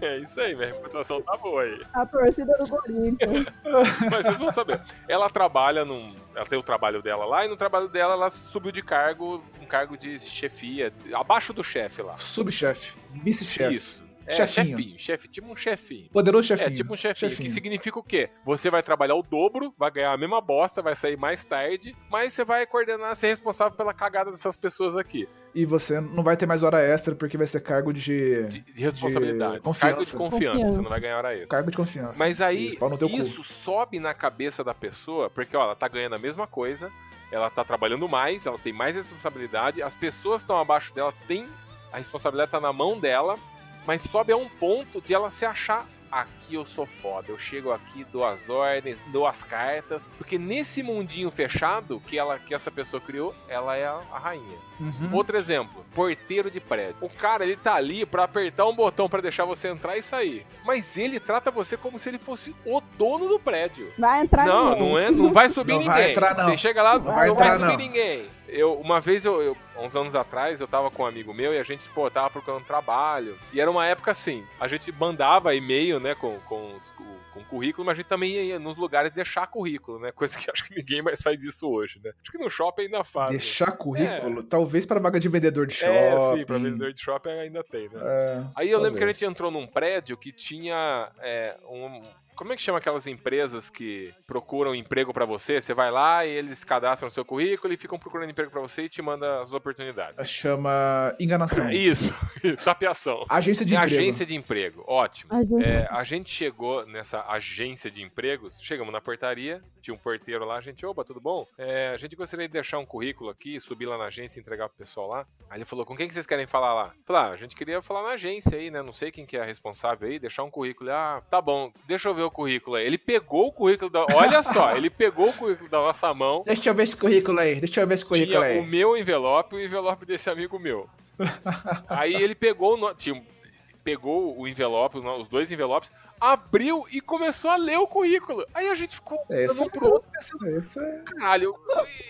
É isso aí, minha reputação tá boa aí. A torcida do Corinthians. [LAUGHS] Mas vocês vão saber. Ela trabalha num. Ela tem o trabalho dela lá, e no trabalho dela ela subiu de cargo, um cargo de chefia, abaixo do chefe lá. Subchefe, vice-chefe. Isso. É, Chefinho. chefinho, chefe, tipo um chefinho. Poderoso É, chefinho. tipo um chefinho, Chefinho. que significa o quê? Você vai trabalhar o dobro, vai ganhar a mesma bosta, vai sair mais tarde, mas você vai coordenar, ser responsável pela cagada dessas pessoas aqui. E você não vai ter mais hora extra porque vai ser cargo de. De, de responsabilidade. confiança. Cargo de confiança, Confiança. você não vai ganhar hora extra. Cargo de confiança. Mas aí, cu. isso sobe na cabeça da pessoa, porque ó, ela tá ganhando a mesma coisa, ela tá trabalhando mais, ela tem mais responsabilidade, as pessoas que estão abaixo dela têm. A responsabilidade tá na mão dela, mas sobe a um ponto de ela se achar. Aqui eu sou foda, eu chego aqui, dou as ordens, dou as cartas, porque nesse mundinho fechado que, ela, que essa pessoa criou, ela é a, a rainha. Uhum. Outro exemplo, porteiro de prédio. O cara, ele tá ali pra apertar um botão pra deixar você entrar e sair. Mas ele trata você como se ele fosse o dono do prédio. Vai entrar Não, ninguém. não, é, não vai subir Não ninguém. vai entrar, não. Você chega lá, não, vai vai, entrar, subir não. ninguém. Eu, uma vez, eu, eu- uns anos atrás, eu tava com um amigo meu e a gente, pô, tava procurando trabalho. E era uma época assim, a gente mandava e-mail, né, com, com, os- com, com currículo, mas a gente também ia nos lugares deixar currículo, né? [LAUGHS] Coisa que acho que ninguém mais faz isso hoje, né? Acho que no shopping ainda faz. né? Deixar currículo, talvez para vaga de vendedor de shopping. É, sim, pra vendedor de shopping ainda tem, né? É, Aí eu lembro que a talvez. gente entrou num prédio que tinha é, um. Como é que chama aquelas empresas que procuram emprego pra você? Você vai lá e eles cadastram o seu currículo e ficam procurando emprego pra você e te mandam as oportunidades. Chama enganação. [LAUGHS] Isso, [LAUGHS] tapeação. Agência de É emprego. agência de emprego, ótimo. É, a gente chegou nessa agência de empregos, chegamos na portaria, tinha um porteiro lá, a gente, opa, tudo bom? É, a gente gostaria de deixar um currículo aqui, subir lá na agência e entregar pro pessoal lá. Aí ele falou, com quem que vocês querem falar lá? Falei, ah, a gente queria falar na agência aí, né? Não sei quem que é responsável aí, deixar um currículo. Ah, tá bom, deixa eu ver o currículo aí. Ele pegou o currículo da... Olha só, [LAUGHS] ele pegou o currículo da nossa mão, Deixa eu ver esse currículo aí. Deixa eu ver esse currículo tinha aí. o meu envelope e o envelope desse amigo meu. [LAUGHS] Aí ele pegou, o no- tinha, pegou o envelope, os dois envelopes, abriu e começou a ler o currículo. Aí a gente ficou Esse olhando um é- pro outro pensando, Esse é... caralho,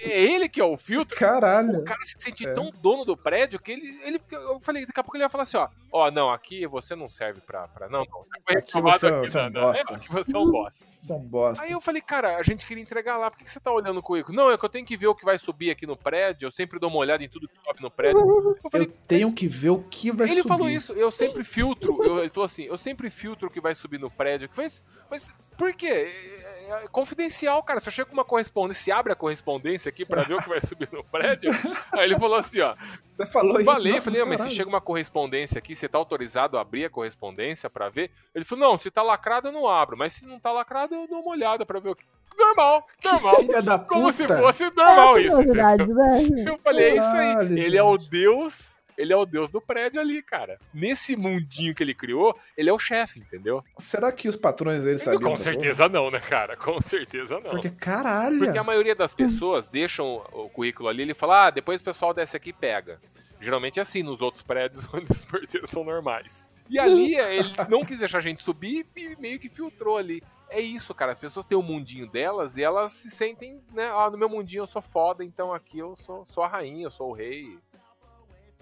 é ele que é o filtro? Caralho. O cara se sente É. tão dono do prédio que ele, ele. Eu falei, daqui a pouco ele ia falar assim, ó. Ó, não, aqui você não serve pra. pra não, não. Foi Aqui você é- aqui, você é um bosta. É, [LAUGHS] aqui você é um bosta. São bosta. Aí eu falei, cara, a gente queria entregar lá, por que que você tá olhando o currículo? Não, é que eu tenho que ver o que vai subir aqui no prédio, eu sempre dou uma olhada em tudo que sobe no prédio. Eu falei, Eu tenho que ver o que vai ele subir. falou isso, eu sempre filtro. eu- ele falou assim, eu sempre filtro o que vai subir no prédio. Mas, mas por quê? É, é confidencial, cara. Se eu chego com uma correspondência, se abre a correspondência aqui pra ver o que vai [LAUGHS] subir no prédio. Aí ele falou assim, ó. Você falou isso? Falei, não? falei, não, mas se chega uma correspondência aqui, você tá autorizado a abrir a correspondência pra ver? Ele falou, não, se tá lacrado eu não abro, mas se não tá lacrado eu dou uma olhada pra ver o que. [LAUGHS] Normal, normal. Filha da puta. Como se fosse normal é isso. curiosidade, entendeu? né? Eu falei, é isso Caralho, aí. Ele é o deus. Ele é o deus do prédio ali, cara. Nesse mundinho que ele criou, ele é o chefe, entendeu? Será que os patrões dele sabiam? Com certeza não, né, cara? Com certeza não. porra? Porque caralho. Porque a maioria das pessoas deixam o currículo ali, ele fala, ah, depois o pessoal desce aqui e pega. Geralmente é assim nos outros prédios [LAUGHS] onde os porteiros são normais. E ali ele não quis deixar a gente subir e meio que filtrou ali. É isso, cara. As pessoas têm o mundinho delas e elas se sentem, né? Ah, no meu mundinho eu sou foda, então aqui eu sou, sou a rainha, eu sou o rei.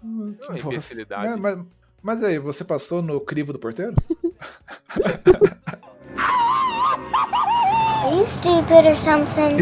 Não, Você- imbecilidade. Mas, mas, mas aí, você passou no crivo do porteiro? Are you stupid or something?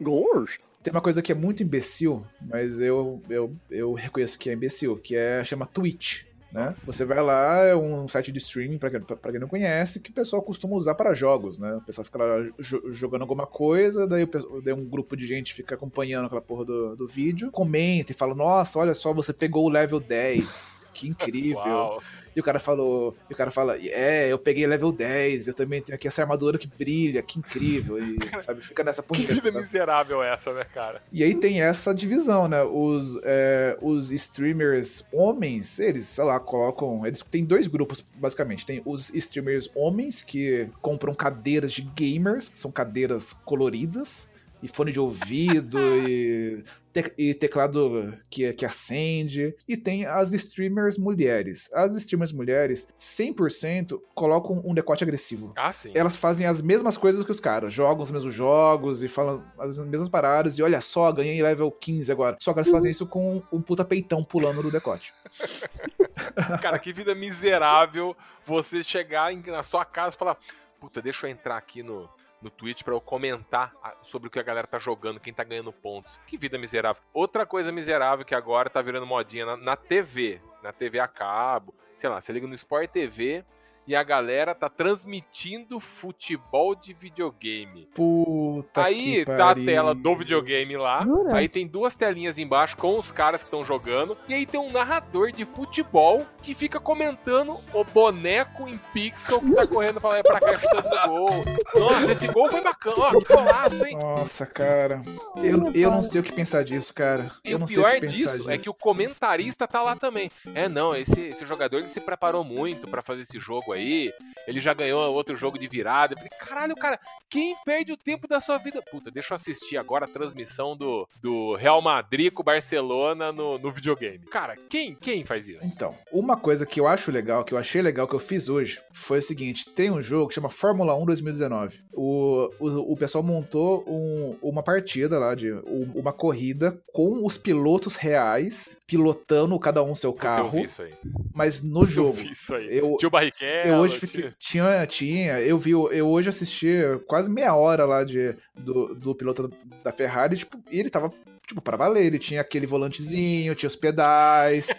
Gosh. Tem uma coisa que é muito imbecil, mas eu, eu, eu reconheço que é imbecil, que é chama Twitch. Né? Você vai lá, é um site de streaming, pra quem, pra quem não conhece, que o pessoal costuma usar para jogos, né? O pessoal fica lá jo- jogando alguma coisa, daí, o daí um grupo de gente fica acompanhando aquela porra do, do vídeo, comenta e fala, nossa, olha só, você pegou o level 10. Que incrível. Uau. E o cara falou, e o cara fala, é, eu peguei level 10, eu também tenho aqui essa armadura que brilha, que incrível. E, [LAUGHS] sabe, fica nessa Que punheta, vida sabe? miserável é essa, né, cara? E aí tem essa divisão, né? Os, é, os streamers homens, eles, sei lá, colocam. Eles têm dois grupos, basicamente. Tem os streamers homens que compram cadeiras de gamers, que são cadeiras coloridas, e fone de ouvido, [LAUGHS] e, te- e teclado que, que acende. E tem as streamers mulheres. As streamers mulheres, 100% colocam um decote agressivo Ah, sim. elas fazem as mesmas coisas que os caras, jogam os mesmos jogos e falam as mesmas paradas, e olha só, ganhei level 15 agora. Só que elas fazem isso com um puta peitão pulando no decote. [LAUGHS] Cara, que vida miserável você chegar em- na sua casa e falar: Puta, deixa eu entrar aqui no, no Twitch pra eu comentar sobre o que a galera tá jogando, quem tá ganhando pontos. Que vida miserável. Outra coisa miserável que agora tá virando modinha na, na TV, na TV a cabo, sei lá, você liga no Sport TV e a galera tá transmitindo futebol de videogame. Puta aí que tá a pariu. tela do videogame lá. Jura? Aí tem duas telinhas embaixo com os caras que estão jogando. E aí tem um narrador de futebol que fica comentando o boneco em pixel que tá [LAUGHS] correndo pra lá e pra cá chutando gol. Nossa, esse gol foi bacana. Ó, que golaço, hein? Nossa, cara. Eu, eu não sei o que pensar disso, cara. E eu o não sei pior o que pensar disso disso. é que o comentarista tá lá também. É, não, esse, esse jogador ele se preparou muito pra fazer esse jogo aí. Ele já ganhou outro jogo de virada. Eu falei, caralho, cara, quem perde o tempo da sua vida? Puta, deixa eu assistir agora a transmissão do, do Real Madrid com o Barcelona no, no videogame. Cara, quem, quem faz isso? Então, uma coisa que eu acho legal, que eu achei legal, que eu fiz hoje, foi o seguinte: tem um jogo que chama Fórmula 1 2019. O, o, o pessoal montou um- uma partida lá, de um- uma corrida com os pilotos reais, pilotando cada um seu Puta, Eu carro, vi isso aí. mas no Eu jogo. vi isso aí. Eu, Tio Barrichello. Eu hoje fiquei. Tinha, tinha. Eu vi. Eu hoje assisti quase meia hora lá de, do, do piloto da Ferrari, tipo, e ele tava, tipo, pra valer. Ele tinha aquele volantezinho, tinha os pedais. [LAUGHS]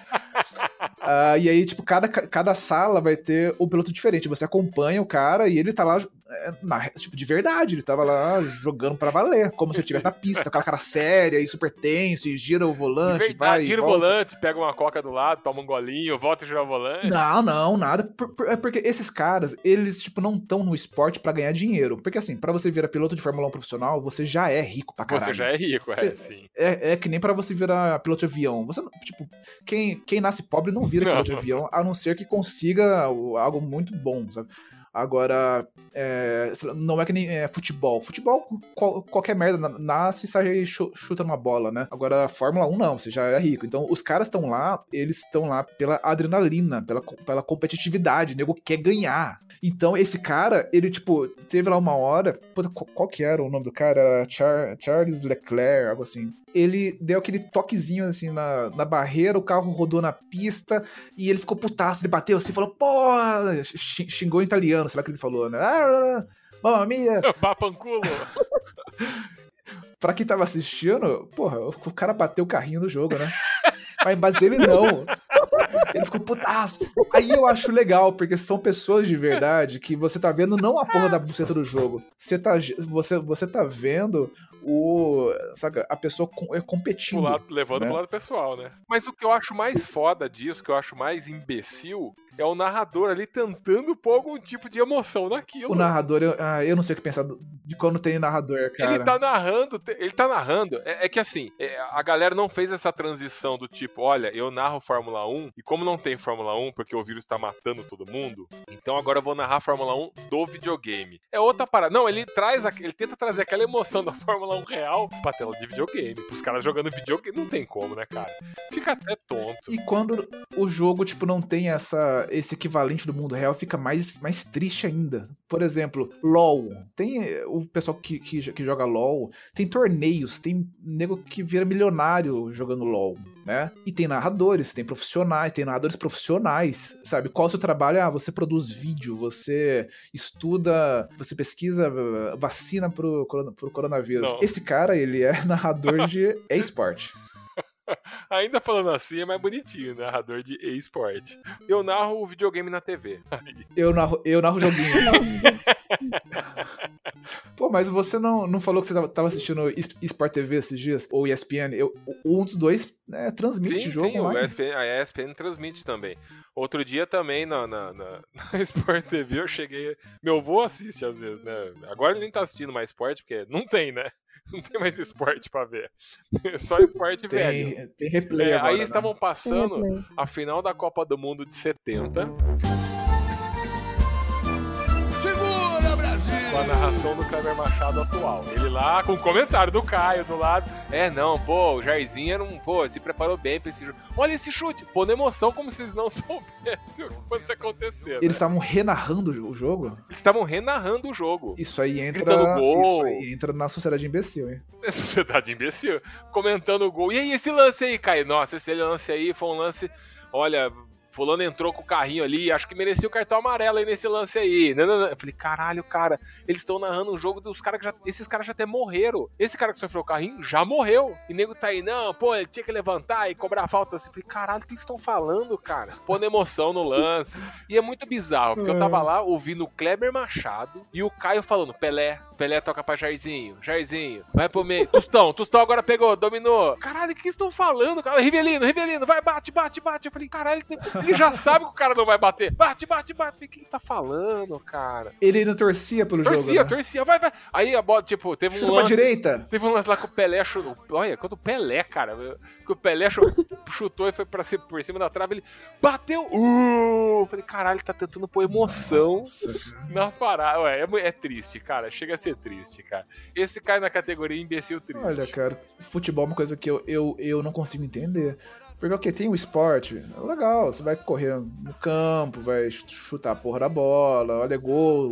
Ah, e aí, tipo, cada, cada sala vai ter um piloto diferente. Você acompanha o cara e ele tá lá, na- tipo, de verdade. Ele tava lá jogando pra valer, como se ele estivesse na pista. Aquela cara séria e super tenso, e gira o volante, verdade, vai. tira o volante, pega uma coca do lado, toma um golinho, volta e gira o volante. Não, não, nada. Por- por- É porque esses caras, eles, tipo, não estão no esporte pra ganhar dinheiro. Porque, assim, pra você virar piloto de Fórmula 1 profissional, você já é rico pra caralho. Você já é rico, é, Você- sim. É, é que nem pra você virar piloto de avião. Você, tipo, quem, quem nasce pobre não vira Não. piloto de avião, a não ser que consiga algo muito bom, sabe? Agora, é, não é que nem é, futebol. Futebol, qual- qualquer merda, na- nasce e sai chu- chuta numa bola, né? Agora, Fórmula 1 não, você já é rico. Então, os caras estão lá, eles estão lá pela adrenalina, pela, pela competitividade, o nego quer ganhar. Então, esse cara, ele, tipo, teve lá uma hora. puta, qual que era o nome do cara? Era Char- Charles Leclerc, algo assim. Ele deu aquele toquezinho assim na, na barreira, o carro rodou na pista e ele ficou putaço. Ele bateu assim e falou: Pô! Xi- Xingou em italiano, sei lá o que ele falou, né? Ah, [LAUGHS] Mamma mia! [LAUGHS] Papanculo. [LAUGHS] Pra quem tava assistindo, porra, o cara bateu o carrinho no jogo, né? Mas, mas ele não. Ele ficou putaço. Aí eu acho legal, porque são pessoas de verdade que você tá vendo não a porra da buceta do jogo. Você tá, você, você tá vendo o. Sabe, a pessoa com- é competindo. Pro lado- levando né? pro lado pessoal, né? Mas o que eu acho mais foda disso, que eu acho mais imbecil, é o narrador ali tentando pôr algum tipo de emoção naquilo. O narrador, eu, ah, eu não sei o que pensar de quando tem narrador, cara. Ele tá narrando, ele tá narrando. É, é que assim, é, a galera não fez essa transição do tipo, olha, eu narro Fórmula 1, e como não tem Fórmula 1, porque o vírus tá matando todo mundo, então agora eu vou narrar Fórmula 1 do videogame. É outra parada. Não, ele traz, ele tenta trazer aquela emoção da Fórmula 1 real pra tela de videogame. Os caras jogando videogame, não tem como, né, cara? Fica até tonto. E quando o jogo, tipo, não tem essa, esse equivalente do mundo real, fica mais, mais triste ainda. Por exemplo, LOL. Tem eh, o pessoal que, que, que joga LOL, tem torneios, tem nego que vira milionário jogando LOL, né? E tem narradores, tem profissionais, tem narradores profissionais, sabe? Qual é o seu trabalho? Ah, você produz vídeo, você estuda, você pesquisa vacina pro, pro coronavírus. Não. Esse cara, ele é [LAUGHS] narrador de [LAUGHS] esporte. [LAUGHS] Ainda falando assim, é mais bonitinho, narrador de e-sport. Eu narro o videogame na TV. [LAUGHS] Eu narro, eu narro joguinho. [LAUGHS] Pô, mas você não, não falou que você tava, assistindo Sport TV esses dias? Ou ESPN? Eu, um dos dois né, transmite sim, jogo sim, o online. ESPN, a ESPN transmite também. Outro dia também na, na, na, na Sport TV eu cheguei. Meu avô assiste às vezes, né? Agora ele nem tá assistindo mais esporte, porque não tem, né? [LAUGHS] Não tem mais esporte pra ver. [LAUGHS] Só esporte velho. Tem, tem replay É, agora, aí né? estavam Tem passando a final da Copa do Mundo de 70. Com a narração do Kleber Machado atual. Ele lá com o comentário do Caio do lado. É, não, pô, o Jairzinho era um, pô, se preparou bem pra esse jogo. Olha esse chute, pô, na emoção, como se eles não [LAUGHS] soubessem o que fosse acontecer. né? Eles estavam renarrando o jogo? Eles estavam renarrando o jogo. Isso aí entra. Gritando gol. Isso aí entra na sociedade imbecil, hein? É [LAUGHS] sociedade imbecil. Comentando o gol. E aí, esse lance aí, Caio? Nossa, esse lance aí foi um lance. Olha, Fulano entrou com o carrinho ali, acho que merecia o cartão amarelo aí nesse lance aí. Eu falei, caralho, cara, eles estão narrando um jogo dos caras que já. Esses caras já até morreram. Esse cara que sofreu o carrinho já morreu. E nego tá aí, não, pô, ele tinha que levantar e cobrar a falta assim. Eu falei, caralho, o que eles estão falando, cara? Pondo emoção no lance. E é muito bizarro, porque eu tava lá ouvindo o Kleber Machado e o Caio falando, Pelé, Pelé toca pra Jairzinho, Jairzinho, vai pro meio. Tostão, Tostão agora pegou, dominou. Caralho, o que eles estão falando, cara? Rivelino, Rivelino, vai, bate, bate, bate. Eu falei, caralho, ele já sabe que o cara não vai bater. Bate, bate, bate. O que ele tá falando, cara? Ele ainda torcia pelo Torcia, jogo. Né? torcia, vai, vai. Aí a bola, tipo, teve um Chuta pra lance. direita. Teve um lance lá que o Pelé chutou. Olha, quando o Pelé, cara, que o Pelé chu- [LAUGHS] chutou e foi pra cima, por cima da trave, ele bateu. Uh! Falei, caralho, ele tá tentando pôr emoção na parada. Ué, é, é triste, cara. Chega a ser triste, cara. Esse cai na categoria imbecil triste. Olha, cara, futebol é uma coisa que eu, eu, eu não consigo entender. Porque o que tem o esporte, é legal, você vai correr no campo, vai ch- chutar a porra da bola, olha gol,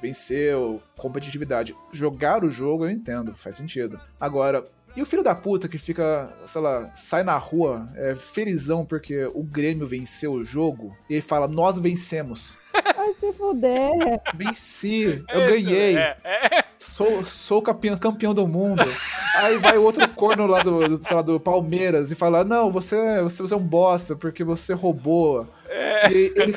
venceu, competitividade. Jogar o jogo eu entendo, faz sentido. Agora, e o filho da puta que fica, sei lá, sai na rua, é felizão porque o Grêmio venceu o jogo, e ele fala, nós vencemos. Vai se fuder. Venci, eu ganhei. É, é. Sou, sou campeão, campeão do mundo. Aí vai o outro corno lá do, do, sei lá, do Palmeiras e fala: Não, você, você, você é um bosta porque você roubou. E ele,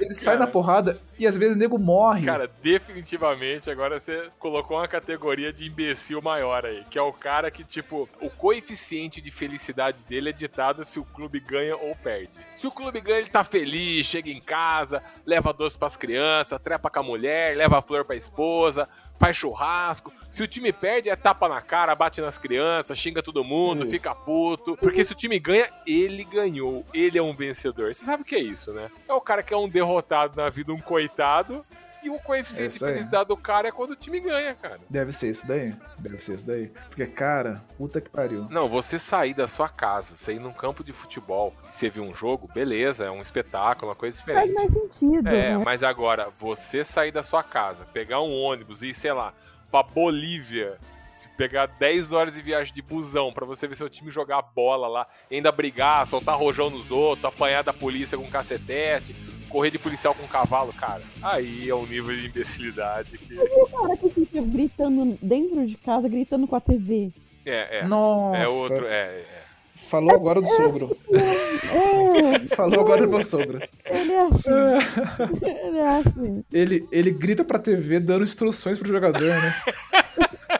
ele sai na porrada e às vezes o nego morre. Cara, definitivamente agora você colocou uma categoria de imbecil maior aí, que é o cara que, tipo, o coeficiente de felicidade dele é ditado se o clube ganha ou perde. Se o clube ganha, ele tá feliz, chega em casa, leva doce pras crianças, trepa com a mulher, leva flor pra esposa, faz churrasco. Se o time perde, é tapa na cara, bate nas crianças, xinga todo mundo, Isso. fica puto. Porque se o time ganha, ele ganhou. Ele é um vencedor. Você sabe o que é isso, né? É o cara que é um derrotado na vida, um coitado. E o coeficiente É de felicidade do cara é quando o time ganha, cara. Deve ser isso daí. Deve ser isso daí. Porque, cara, puta que pariu. Não, você sair da sua casa, você ir num campo de futebol e você ver um jogo, beleza, é um espetáculo, uma coisa Faz diferente. mais sentido, É, né? mas agora, você sair da sua casa, pegar um ônibus e ir, sei lá, pra Bolívia, se pegar 10 horas de viagem de busão pra você ver seu time jogar bola lá, ainda brigar, soltar rojão nos outros, apanhar da polícia com cacetete, correr de policial com cavalo, cara, aí é um nível de imbecilidade que. O cara que fica gritando dentro de casa, gritando com a TV? É, é. Nossa. É outro, é, é. Falou agora do sogro. É, [LAUGHS] Falou agora do meu sogro. ele é assim. [LAUGHS] ele é assim. Ele, ele grita pra TV dando instruções pro jogador, né? [LAUGHS]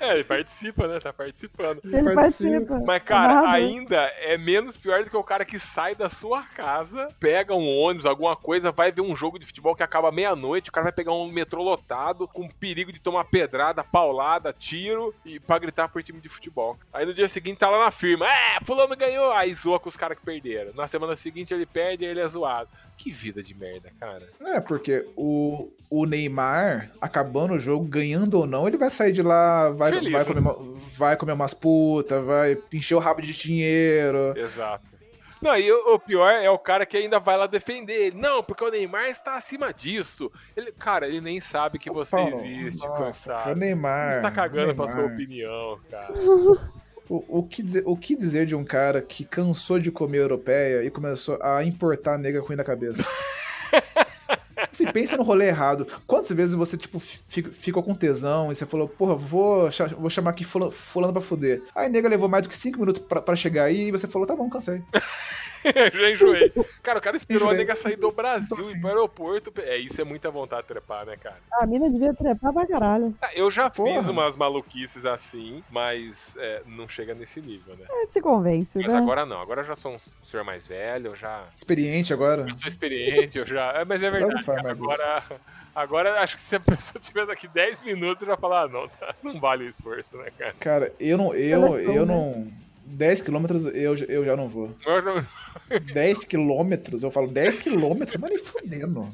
É, ele participa, né? Tá participando. Ele participa. participa. Mas, cara, Narrador. ainda é menos pior do que o cara que sai da sua casa, pega um ônibus, alguma coisa, vai ver um jogo de futebol que acaba meia-noite, o cara vai pegar um metrô lotado, com perigo de tomar pedrada, paulada, tiro, e pra gritar por time de futebol. Aí no dia seguinte tá lá na firma, é, fulano ganhou, aí zoa com os caras que perderam. Na semana seguinte ele perde e ele é zoado. Que vida de merda, cara. É, porque o, o Neymar, acabando o jogo, ganhando ou não, ele vai sair de lá, vai, Feliz, vai, né? comer, uma- vai comer umas putas, vai encher o rabo de dinheiro. Exato. Não, e o, o pior é o cara que ainda vai lá defender ele. Não, porque o Neymar está acima disso. Ele, cara, ele nem sabe que você Paulo, existe, nossa, cansado. O Neymar. Você tá cagando pra Neymar. sua opinião, cara. [LAUGHS] O, o, que dizer, o que dizer de um cara que cansou de comer europeia e começou a importar nega ruim na cabeça? [LAUGHS] Você pensa no rolê errado. Quantas vezes você, tipo, ficou com tesão e você falou, porra, vou, vou chamar aqui fulano, fulano pra fuder. Aí nega levou mais do que 5 minutos pra, pra chegar aí e você falou, tá bom, cansei. [LAUGHS] [LAUGHS] Já enjoei. Cara, o cara esperou a Enjoei. nega sair do Brasil e ir pro aeroporto. É, isso é muita vontade de trepar, né, cara? A mina devia trepar pra caralho. Ah, Eu já Porra. fiz umas maluquices assim, mas é, não chega nesse nível, né? É, se convence, Mas né? agora não, agora eu já sou um senhor mais velho, eu já Experiente agora. eu sou experiente, eu já. é, mas é verdade, cara, mais isso. agora. Agora acho que se a pessoa tiver daqui 10 minutos, eu já falar, ah, não, tá, não vale o esforço, né, cara? Cara, eu não. Eu, Telecom, eu não. 10 quilômetros eu, eu já não vou. Eu não- 10 quilômetros? Eu falo 10 quilômetros, mas nem fudendo.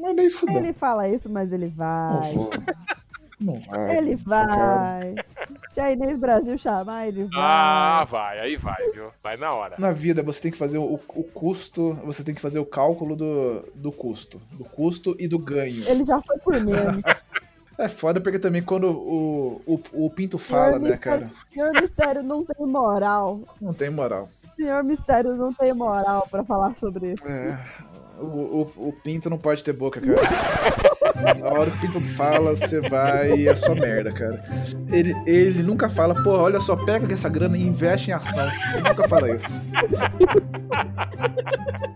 Mas nem fudendo. Ele fala isso, mas ele Não vai. vou. Não vai. Ele vai. Se a Inês Brasil chamar, ele vai. Ah, vai, aí vai, viu? Vai na hora. Na vida você tem que fazer o, o custo, você tem que fazer o cálculo do, do custo. Do custo e do ganho. Ele já foi por meme. É foda porque também quando o, o, o Pinto fala, né, cara? Senhor Mistério não tem moral. Não tem moral. Senhor Mistério não tem moral pra falar sobre isso. É. O, o, o Pinto não pode ter boca, cara. [LAUGHS] Na hora que o Pinto fala, você vai e é só merda, cara. Ele, ele nunca fala, porra, olha só, pega essa grana e investe em ação. Ele nunca fala isso.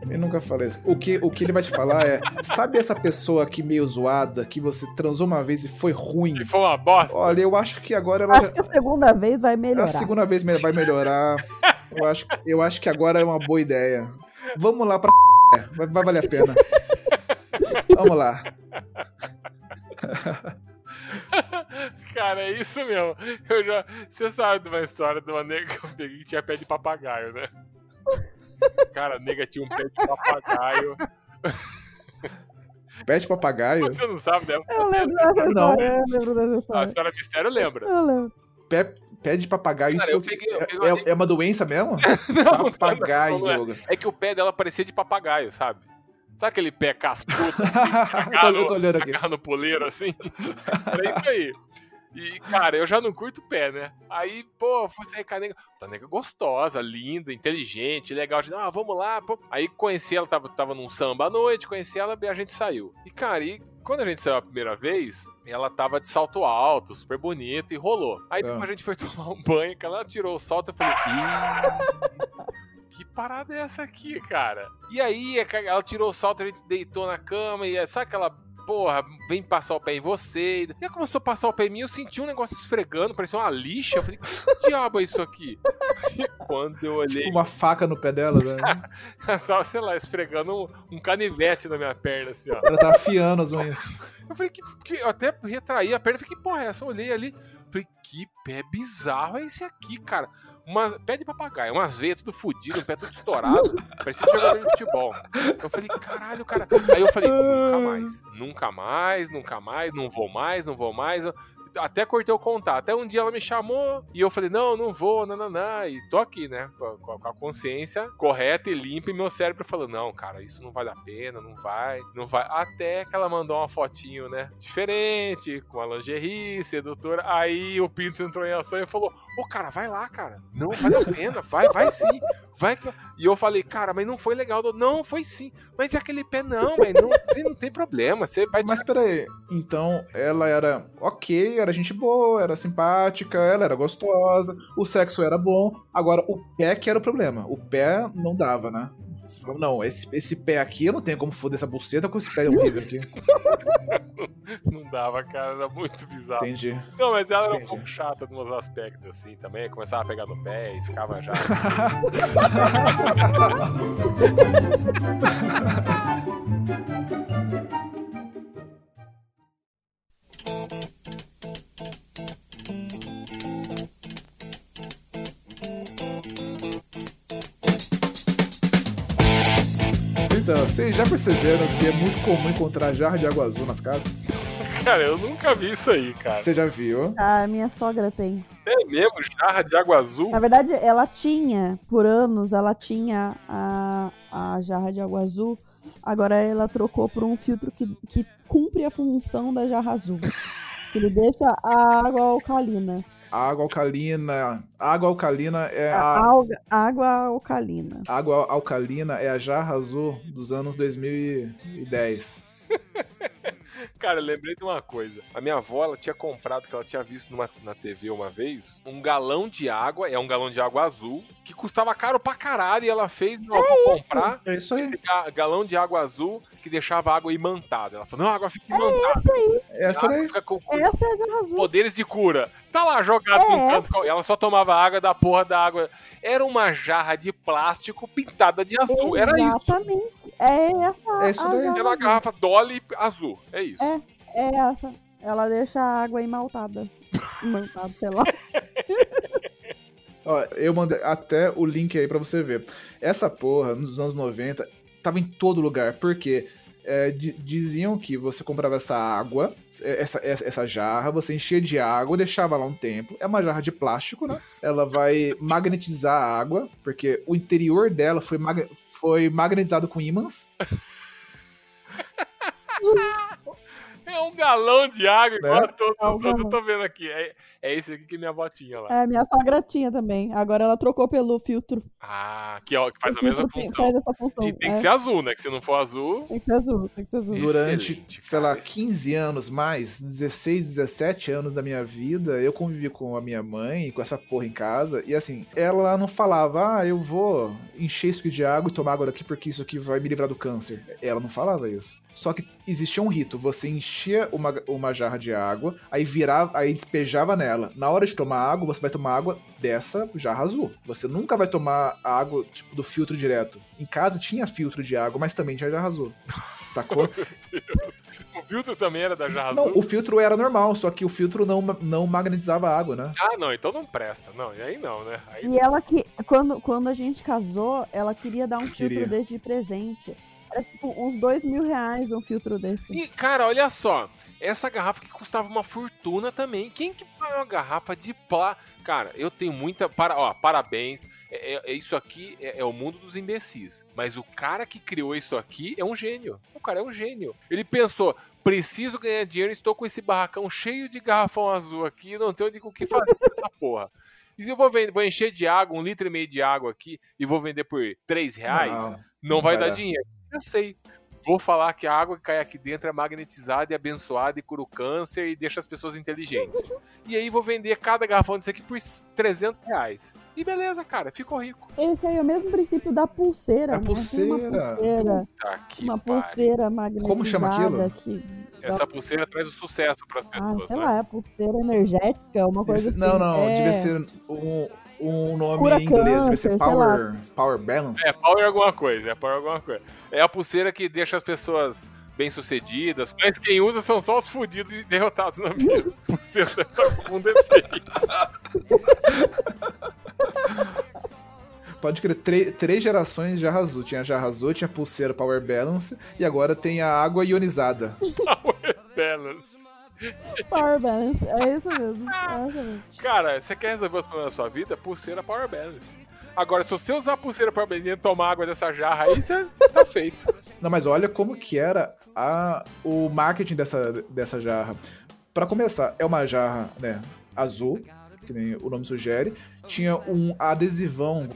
Ele nunca fala isso. O que, o que ele vai te falar é: sabe essa pessoa aqui meio zoada que você transou uma vez e foi ruim? E foi uma bosta. Olha, eu acho que agora ela Acho que a segunda vez vai a melhorar. segunda vez vai melhorar. Eu acho, eu acho que agora é uma boa ideia. Vamos lá pra. [LAUGHS] Vai, vai valer a pena. Vamos lá. [LAUGHS] Cara, é isso mesmo. Eu já. Você sabe de uma história de uma nega que eu peguei que tinha pé de papagaio, né? Cara, a nega tinha um pé de papagaio. [LAUGHS] Pé de papagaio. Você não sabe, né? Eu lembro dessa Não. história, eu lembro dessa A história. senhora Mistério lembra. Eu lembro. Pé, pé de papagaio. Cara, isso eu peguei- eu é- uma é, é uma doença mesmo? [LAUGHS] Não, papagaio. não, não é. É que o pé dela parecia de papagaio, sabe? Sabe aquele pé cascudo? [LAUGHS] eu, tô, eu tô olhando aqui. no poleiro assim. Era isso aí. E, cara, eu já não curto pé, né? Aí, pô, fui sair com a nega. Tá nega gostosa, linda, inteligente, legal. Ah, vamos lá. Pô. Aí conheci ela, tava, tava num samba à noite, conheci ela e a gente saiu. E, cara, e quando a gente saiu a primeira vez, ela tava de salto alto, super bonito, e rolou. Aí depois a gente foi [LAUGHS] tomar um banho, que ela tirou o salto, eu falei, ih, que parada é essa aqui, cara? E aí, ela tirou o salto, a gente deitou na cama, e é, sabe aquela porra, vem passar o pé em você. E ela começou a passar o pé em mim, eu senti um negócio esfregando, parecia uma lixa. Eu falei, que [LAUGHS] diabo é isso aqui? E quando eu olhei, Tipo uma faca no pé dela, né? ela [LAUGHS] tava, sei lá, esfregando um, um canivete na minha perna, assim, ó. Ela tá afiando as unhas. Eu falei, que, que eu até retraí a perna, falei, que porra é essa? Eu olhei ali, falei, que pé bizarro é esse aqui, cara? Uma, pé de papagaio, umas veias tudo fodido, um pé tudo estourado, [LAUGHS] parecia um jogador de futebol. Eu falei, caralho, cara. Aí eu falei, nunca mais, nunca mais, nunca mais, não vou mais, não vou mais. Até cortei o contato. Até um dia ela me chamou e eu falei, não, não vou, nananã. E tô aqui, né? Com a, com a consciência correta e limpa e meu cérebro falou, não, cara, isso não vale a pena, não vai, não vai. Até que ela mandou uma fotinho, né? Diferente, com a lingerie, sedutora. Aí o Pinto entrou em ação e falou, ô, cara, vai lá, cara. Não vale a pena, vai, vai sim. Vai. E eu falei, cara, mas não foi legal. Não, foi sim. Mas e aquele pé não, mas não, tem- não tem problema. Você vai Mas peraí, então ela era ok, era gente boa, era simpática, ela era gostosa, o sexo era bom, agora o pé que era o problema. O pé não dava, né? Você falou, não, esse, esse pé aqui eu não tenho como foder essa buceta com esse pé horrível aqui. [LAUGHS] Não dava, cara, era muito bizarro. Entendi. Não, mas ela era um Entendi. pouco chata em uns aspectos assim também. Começava a pegar no pé e ficava já. [LAUGHS] Então, vocês já perceberam que é muito comum encontrar jarra de água azul nas casas? Cara, eu nunca vi isso aí, cara. Você já viu? A minha sogra tem. É mesmo? Jarra de água azul? Na verdade, ela tinha, por anos, ela tinha a, a jarra de água azul. Agora ela trocou por um filtro que, que cumpre a função da jarra azul. [LAUGHS] Que ele deixa a água alcalina. Água alcalina. Água alcalina é A a. alga- água alcalina. Água alcalina é a jarra azul dos anos 2010. [LAUGHS] Cara, eu lembrei de uma coisa. A minha avó, ela tinha comprado, que ela tinha visto numa, na TV uma vez, um galão de água, é um galão de água azul, que custava caro pra caralho, e ela fez, não, vou comprar É isso aí. esse ga- galão de água azul que deixava a água imantada. Ela falou, não, a água fica imantada. Essa a água daí. fica com Essa é a jarra azul. poderes de cura. Tá lá jogado É. num canto. Ela só tomava água da porra da água. Era uma jarra de plástico pintada de azul. Era isso. Exatamente. É essa É isso daí. Era uma azul. garrafa Dolly azul. É isso. É. É essa. Ela deixa a água imaltada. Imaltada, [LAUGHS] sei lá. Ó, eu mandei até o link aí pra você ver. Essa porra, nos anos 90, tava em todo lugar. Porque é, di- diziam que você comprava essa água, essa, essa, essa jarra, você enchia de água, deixava lá um tempo. É uma jarra de plástico, né? Ela vai magnetizar a água, porque o interior dela foi, mag- foi magnetizado com ímãs. [LAUGHS] É um galão de água igual Né? a todos É um os outros. Eu tô vendo aqui. É, é esse aqui que minha avó tinha lá. É, minha sogra tinha também. Agora ela trocou pelo filtro. Ah, que, ó, que faz O a mesma função. Faz essa função. E tem é. que ser azul, né? Que se não for azul. Tem que ser azul, tem que ser azul. Durante, Excelente, sei lá, cara. 15 anos mais, 16, 17 anos da minha vida, eu convivi com a minha mãe, com essa porra em casa, e assim, ela não falava, ah, eu vou encher isso aqui de água e tomar água daqui porque isso aqui vai me livrar do câncer. Ela não falava isso. Só que existia um rito, você enchia uma, uma jarra de água, aí virava, aí despejava nela. Na hora de tomar água, você vai tomar água dessa jarra azul. Você nunca vai tomar água, tipo, do filtro direto. Em casa tinha filtro de água, mas também tinha jarra azul. Sacou? [LAUGHS] O filtro também era da jarra Não, azul. o filtro era normal, só que o filtro não, não magnetizava a água, né? Ah, não, então não presta. Não, e aí não, né? Aí E ela que, quando, quando a gente casou, ela queria dar um Queria. filtro desse de presente. Era tipo uns dois mil reais um filtro desse. E, cara, olha só. Essa garrafa que custava uma fortuna também. Quem que paga uma garrafa de plá? Cara, eu tenho muita. Para, ó, parabéns. É, é- é isso aqui é, é o mundo dos imbecis. Mas o cara que criou isso aqui é um gênio. O cara é um gênio. Ele pensou: preciso ganhar dinheiro, estou com esse barracão cheio de garrafão azul aqui, não tenho o que fazer com essa porra. E se eu vou, vender, vou encher de água, um litro e meio de água aqui, e vou vender por 3 reais, não, Não, vai, dar. dinheiro. Eu sei. Vou falar que a água que cai aqui dentro é magnetizada e abençoada e cura o câncer e deixa as pessoas inteligentes. E aí vou vender cada garrafão disso aqui por 300 reais. E beleza, cara, ficou rico. Esse aí é o mesmo princípio da pulseira. Da né? Tem pulseira. Uma pulseira, que uma pulseira magnetizada Como chama aquilo? que Essa pulseira traz o sucesso pras Ah, pessoas, sei né? lá, é pulseira energética, uma coisa ser- assim. não, não, é... devia ser um, um nome Cura em inglês, câncer, ser Power, power Balance. É, power alguma coisa, é power alguma coisa. É a pulseira que deixa as pessoas bem-sucedidas, mas quem usa são só os fudidos e derrotados na vida. [LAUGHS] Pulseira tá com um defeito. Pode crer, três gerações de jarra azul. Tinha a jarra azul, tinha a pulseira Power Balance e agora tem a água ionizada. Power balance. Power balance, é isso mesmo. É isso mesmo. Cara, você quer resolver os problemas da sua vida? Pulseira Power Balance. Agora, se você usar a pulseira Power Balance e tomar água dessa jarra aí, você tá feito. Não, mas olha como que era a, o marketing dessa, dessa jarra. Pra começar, é uma jarra né, azul, que nem o nome sugere. Tinha um adesivão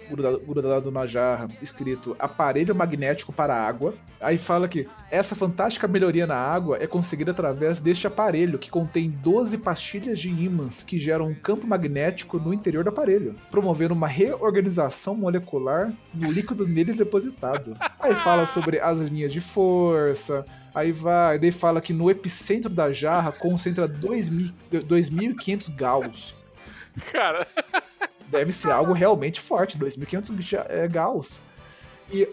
grudado, na jarra, escrito aparelho magnético para água. Aí fala que essa fantástica melhoria na água é conseguida através deste aparelho, que contém 12 pastilhas de ímãs que geram um campo magnético no interior do aparelho, promovendo uma reorganização molecular no líquido nele depositado. Aí fala sobre as linhas de força, Aí vai, daí fala que no epicentro da jarra concentra 2.000 2.500 Gauss. Cara, Deve ser algo realmente forte, 2.500 ja- é, Gauss. E,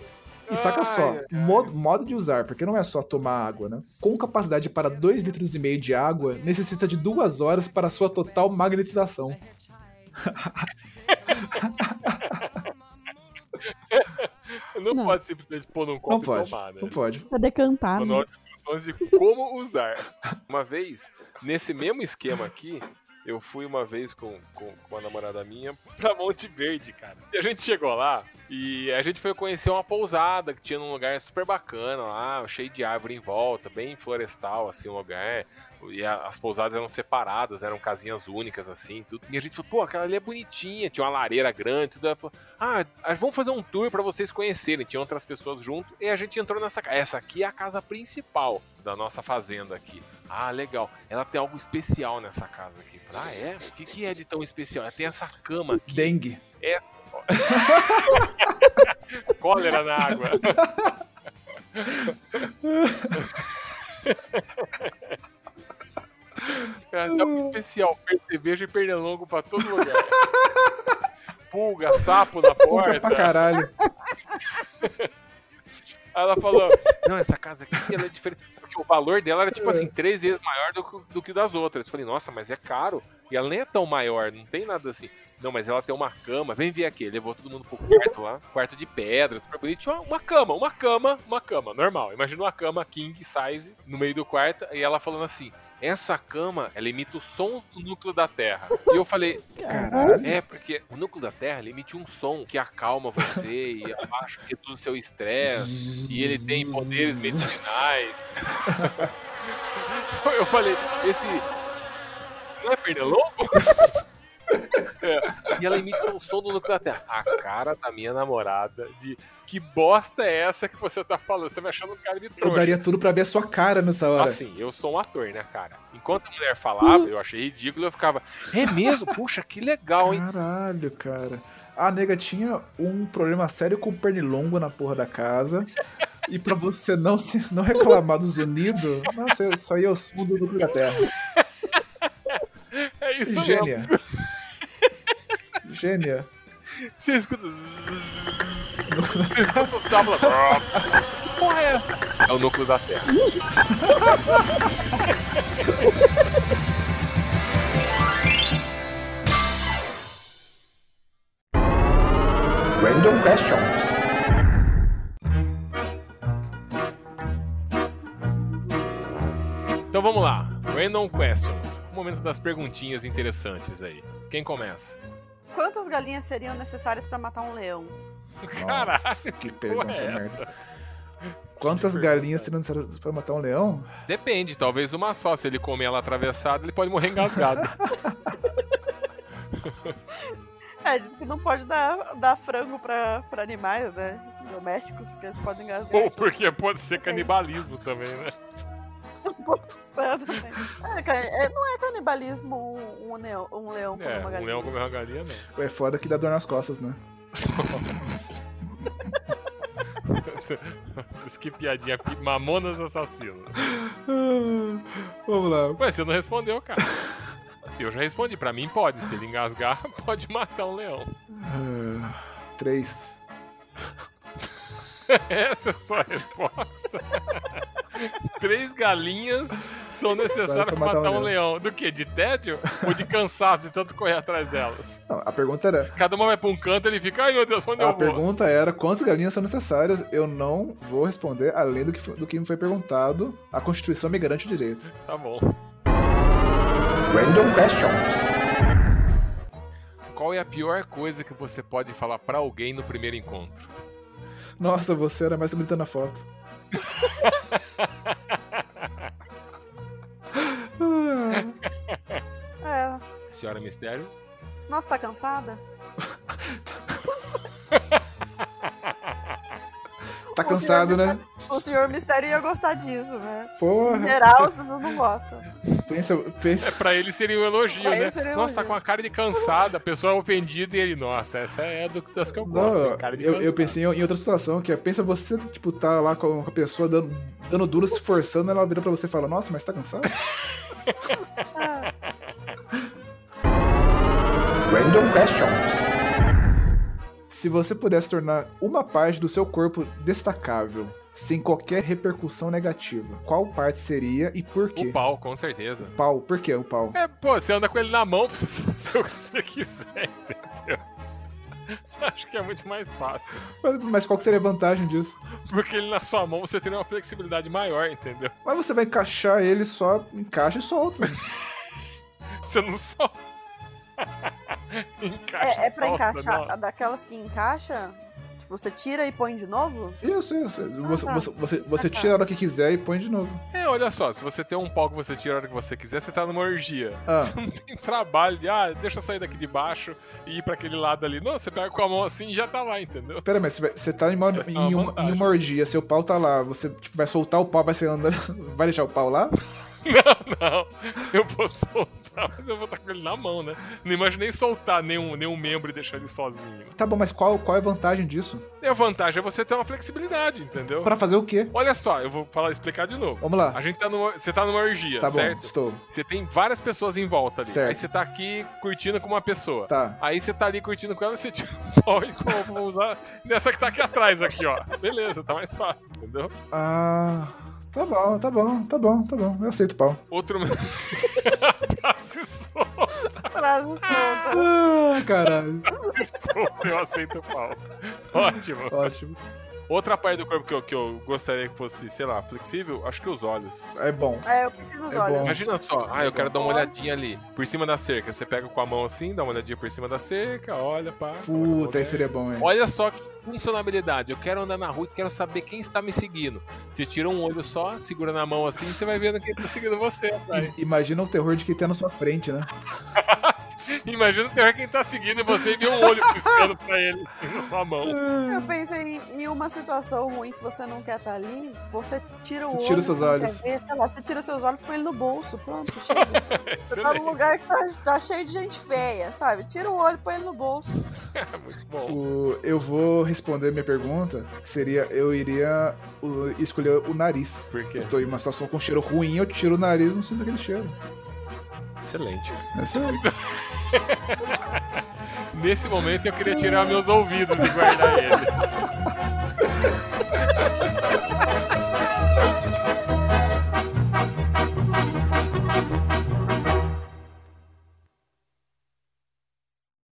e saca Ai, só, ai. modo, modo de usar, porque não é só tomar água, né? Com capacidade para 2 litros e meio de água, necessita de duas horas para sua total magnetização. [LAUGHS] Não, Não. pode simplesmente pôr num copo Não e pode. tomar, né? Não pode. Pra decantar, né? Manual de instruções de como usar. Uma vez, nesse mesmo esquema aqui, eu fui uma vez com, com, com uma namorada minha pra Monte Verde, cara. E a gente chegou lá e a gente foi conhecer uma pousada que tinha num lugar super bacana lá, cheio de árvore em volta, bem florestal, assim, o lugar. E a- as pousadas eram separadas, eram casinhas únicas, assim, tudo. E a gente falou, pô, aquela ali é bonitinha, tinha uma lareira grande, tudo. Ela falou, ah, vamos fazer um tour pra vocês conhecerem. Tinha outras pessoas junto e a gente entrou nessa casa. Essa aqui é a casa principal da nossa fazenda aqui. Ah, legal. Ela tem algo especial nessa casa aqui. Falei, ah, é? O que, que é de tão especial? Ela tem essa cama aqui. Dengue. Essa. [LAUGHS] Cólera na água. Ela tem algo especial. Percevejo e pernilongo pra todo lugar. Pulga, sapo na Puta pra porta. caralho. Aí ela falou: Não, essa casa aqui ela é diferente. Porque o valor dela era tipo assim, três vezes maior do que, do que das outras. Eu falei, nossa, mas é caro. E ela nem é tão maior, não tem nada assim. Não, mas ela tem uma cama. Vem ver aqui. Levou todo mundo pro quarto lá. Quarto de pedra, super bonito. Uma cama, uma cama, uma cama, normal. Imagina uma cama king size no meio do quarto. E ela falando assim. Essa cama, ela emite os sons do núcleo da Terra. E eu falei, Caralho. é, porque o núcleo da Terra ele emite um som que acalma você e abaixa, reduz o seu estresse. E ele tem poderes medicinais. [LAUGHS] Eu falei, esse. Não é pernilongo? [LAUGHS] É. E ela imita o som do núcleo da Terra. A cara da minha namorada de que bosta é essa que você tá falando? Você tá me achando um cara de Eu trouxa. daria tudo pra ver a sua cara nessa hora. Assim, eu sou um ator, né, cara? Enquanto a mulher falava, eu achei ridículo, eu ficava, é mesmo? Puxa, que legal, hein? Caralho, cara. A nega tinha um problema sério com o pernilongo na porra da casa. E pra você não, se, não reclamar do zunido, nossa, eu- isso aí é o som do núcleo da Terra. É isso mesmo. Gênia. Você escuta. [LAUGHS] Você escuta o sábado. Que porra é? essa? É o núcleo da Terra. Random questions. Então vamos lá. Random questions. O momento das perguntinhas interessantes aí. Quem começa? Quantas galinhas seriam necessárias pra matar um leão? Nossa, que porra pergunta é merda. Quantas Que galinhas seriam necessárias pra matar um leão? Depende, talvez uma só. Se ele comer ela atravessada, ele pode morrer engasgado. [LAUGHS] É, diz que não pode dar, dar frango pra animais, né? Domésticos, porque eles podem engasgar. Ou porque pode ser canibalismo também, né? É, ca- é, não é canibalismo um, um leão, um leão comer É, uma um galinha. leão comer uma galinha, não. É foda que dá dor nas costas, né? [LAUGHS] Diz que piadinha. pi- Mamonas assassino. [LAUGHS] Vamos lá. Ué, você não respondeu, cara. [LAUGHS] Eu já respondi. Pra mim, pode. Se ele engasgar, pode matar um leão. Ah, Três. Essa é a sua resposta. [LAUGHS] Três galinhas são necessárias pra matar, um leão. Do que? De tédio? Ou de cansaço de tanto correr atrás delas? Não, a pergunta era. Cada uma vai pra um canto e ele fica, ai meu Deus, onde A eu vou? pergunta era quantas galinhas são necessárias. Eu não vou responder além do que, do que me foi perguntado. A Constituição me garante o direito. Tá bom. Random questions. Qual é a pior coisa que você pode falar pra alguém no primeiro encontro? Nossa, você era mais bonita na foto. [LAUGHS] É. Senhora Mistério? Nossa, tá cansada? [LAUGHS] Tá O cansado, senhor né? O senhor Mistério ia gostar disso, né? Porra. Em geral, as pessoas não gostam. Pensa, pensa. É, pra ele seria um elogio, Pra né? seria um Nossa, tá elogio. com a cara de cansada, a pessoa é ofendida e ele, nossa, essa é do- das que eu Não, gosto, hein? cara de eu, eu pensei em em outra situação, que é, pensa você, tipo, tá lá com a pessoa dando, dando duro, se esforçando, ela vira pra você e fala, nossa, mas tá cansado? [LAUGHS] Random questions. Se você pudesse tornar uma parte do seu corpo destacável, sem qualquer repercussão negativa, qual parte seria e por quê? O pau, com certeza. Pau, por que o pau? É, pô, você anda com ele na mão [LAUGHS] pra você fazer o que você quiser, entendeu? [LAUGHS] Acho que é muito mais fácil. Mas, mas qual seria a vantagem disso? Porque ele na sua mão você teria uma flexibilidade maior, entendeu? Mas você vai encaixar ele só, encaixa e solta. [LAUGHS] Você não só. [LAUGHS] Encaixa É, é pra encaixar. daquelas que encaixa, tipo, você tira e põe de novo? Isso, isso. Você, tá. você, você, você Ah, tá. tira a hora que quiser e põe de novo. É, olha só, se você tem um pau que você tira a hora que você quiser, você tá numa orgia. Ah. [LAUGHS] Você não tem trabalho de, ah, deixa eu sair daqui de baixo e ir pra aquele lado ali. Não, você pega com a mão assim e já tá lá, entendeu? Pera, mas você, tá em uma, é em, uma em uma orgia, seu pau tá lá, você tipo, vai soltar o pau, vai ser andando. [LAUGHS] Vai deixar o pau lá? [LAUGHS] Não, não. Eu vou soltar, mas eu vou estar com ele na mão, né? Não imaginei soltar nenhum, nenhum membro e deixar ele sozinho. Tá bom, mas qual, qual é a vantagem disso? E a vantagem é você ter uma flexibilidade, entendeu? Pra fazer o quê? Olha só, eu vou falar, explicar de novo. Vamos lá. A gente tá numa. Você tá numa orgia, Tá bom, certo? estou. Você tem várias pessoas em volta ali. Certo. Aí você tá aqui curtindo com uma pessoa. Tá. Aí você tá ali curtindo com ela e você tira [LAUGHS] o pau e como vou usar nessa que tá aqui atrás, aqui, ó. Beleza, tá mais fácil, entendeu? Ah. Tá bom, tá bom, tá bom, tá bom. Eu aceito o pau. Outro. [LAUGHS] se solta, Traz um ponto. Ah, caralho. solta, eu aceito o pau. Ótimo. Ótimo. Outra parte do corpo que eu, que eu gostaria que fosse, sei lá, flexível, acho que os olhos. É bom. É, eu preciso dos É olhos. bom. Imagina só, ah, eu quero dar uma olhadinha ali, por cima da cerca. Você pega com a mão assim, dá uma olhadinha por cima da cerca, olha, pá. Puta, aí seria bom, hein? Olha só que funcionalidade. Eu quero andar na rua e quero saber quem está me seguindo. Você tira um olho só, segura na mão assim, você vai vendo quem está seguindo você atrás. Imagina o terror de quem tá na sua frente, né? [LAUGHS] Imagina o terror quem tá seguindo e você vê um olho piscando pra ele na sua mão. Eu pensei em, uma situação ruim que você não quer estar ali, você tira o Você olho. tira os seus olhos. ver, sei lá, você tira seus olhos e põe ele no bolso. Pronto, chega. [LAUGHS] Você tá num lugar que tá, tá cheio de gente feia, sabe? Tira o olho e põe ele no bolso. [LAUGHS] Muito bom. O- eu vou responder minha pergunta, seria eu iria uh, escolher o nariz. Por quê? Eu tô em uma situação com cheiro ruim, eu tiro o nariz e não sinto aquele cheiro. Excelente. Excelente. [LAUGHS] Nesse momento eu queria tirar meus ouvidos e guardar ele. [LAUGHS]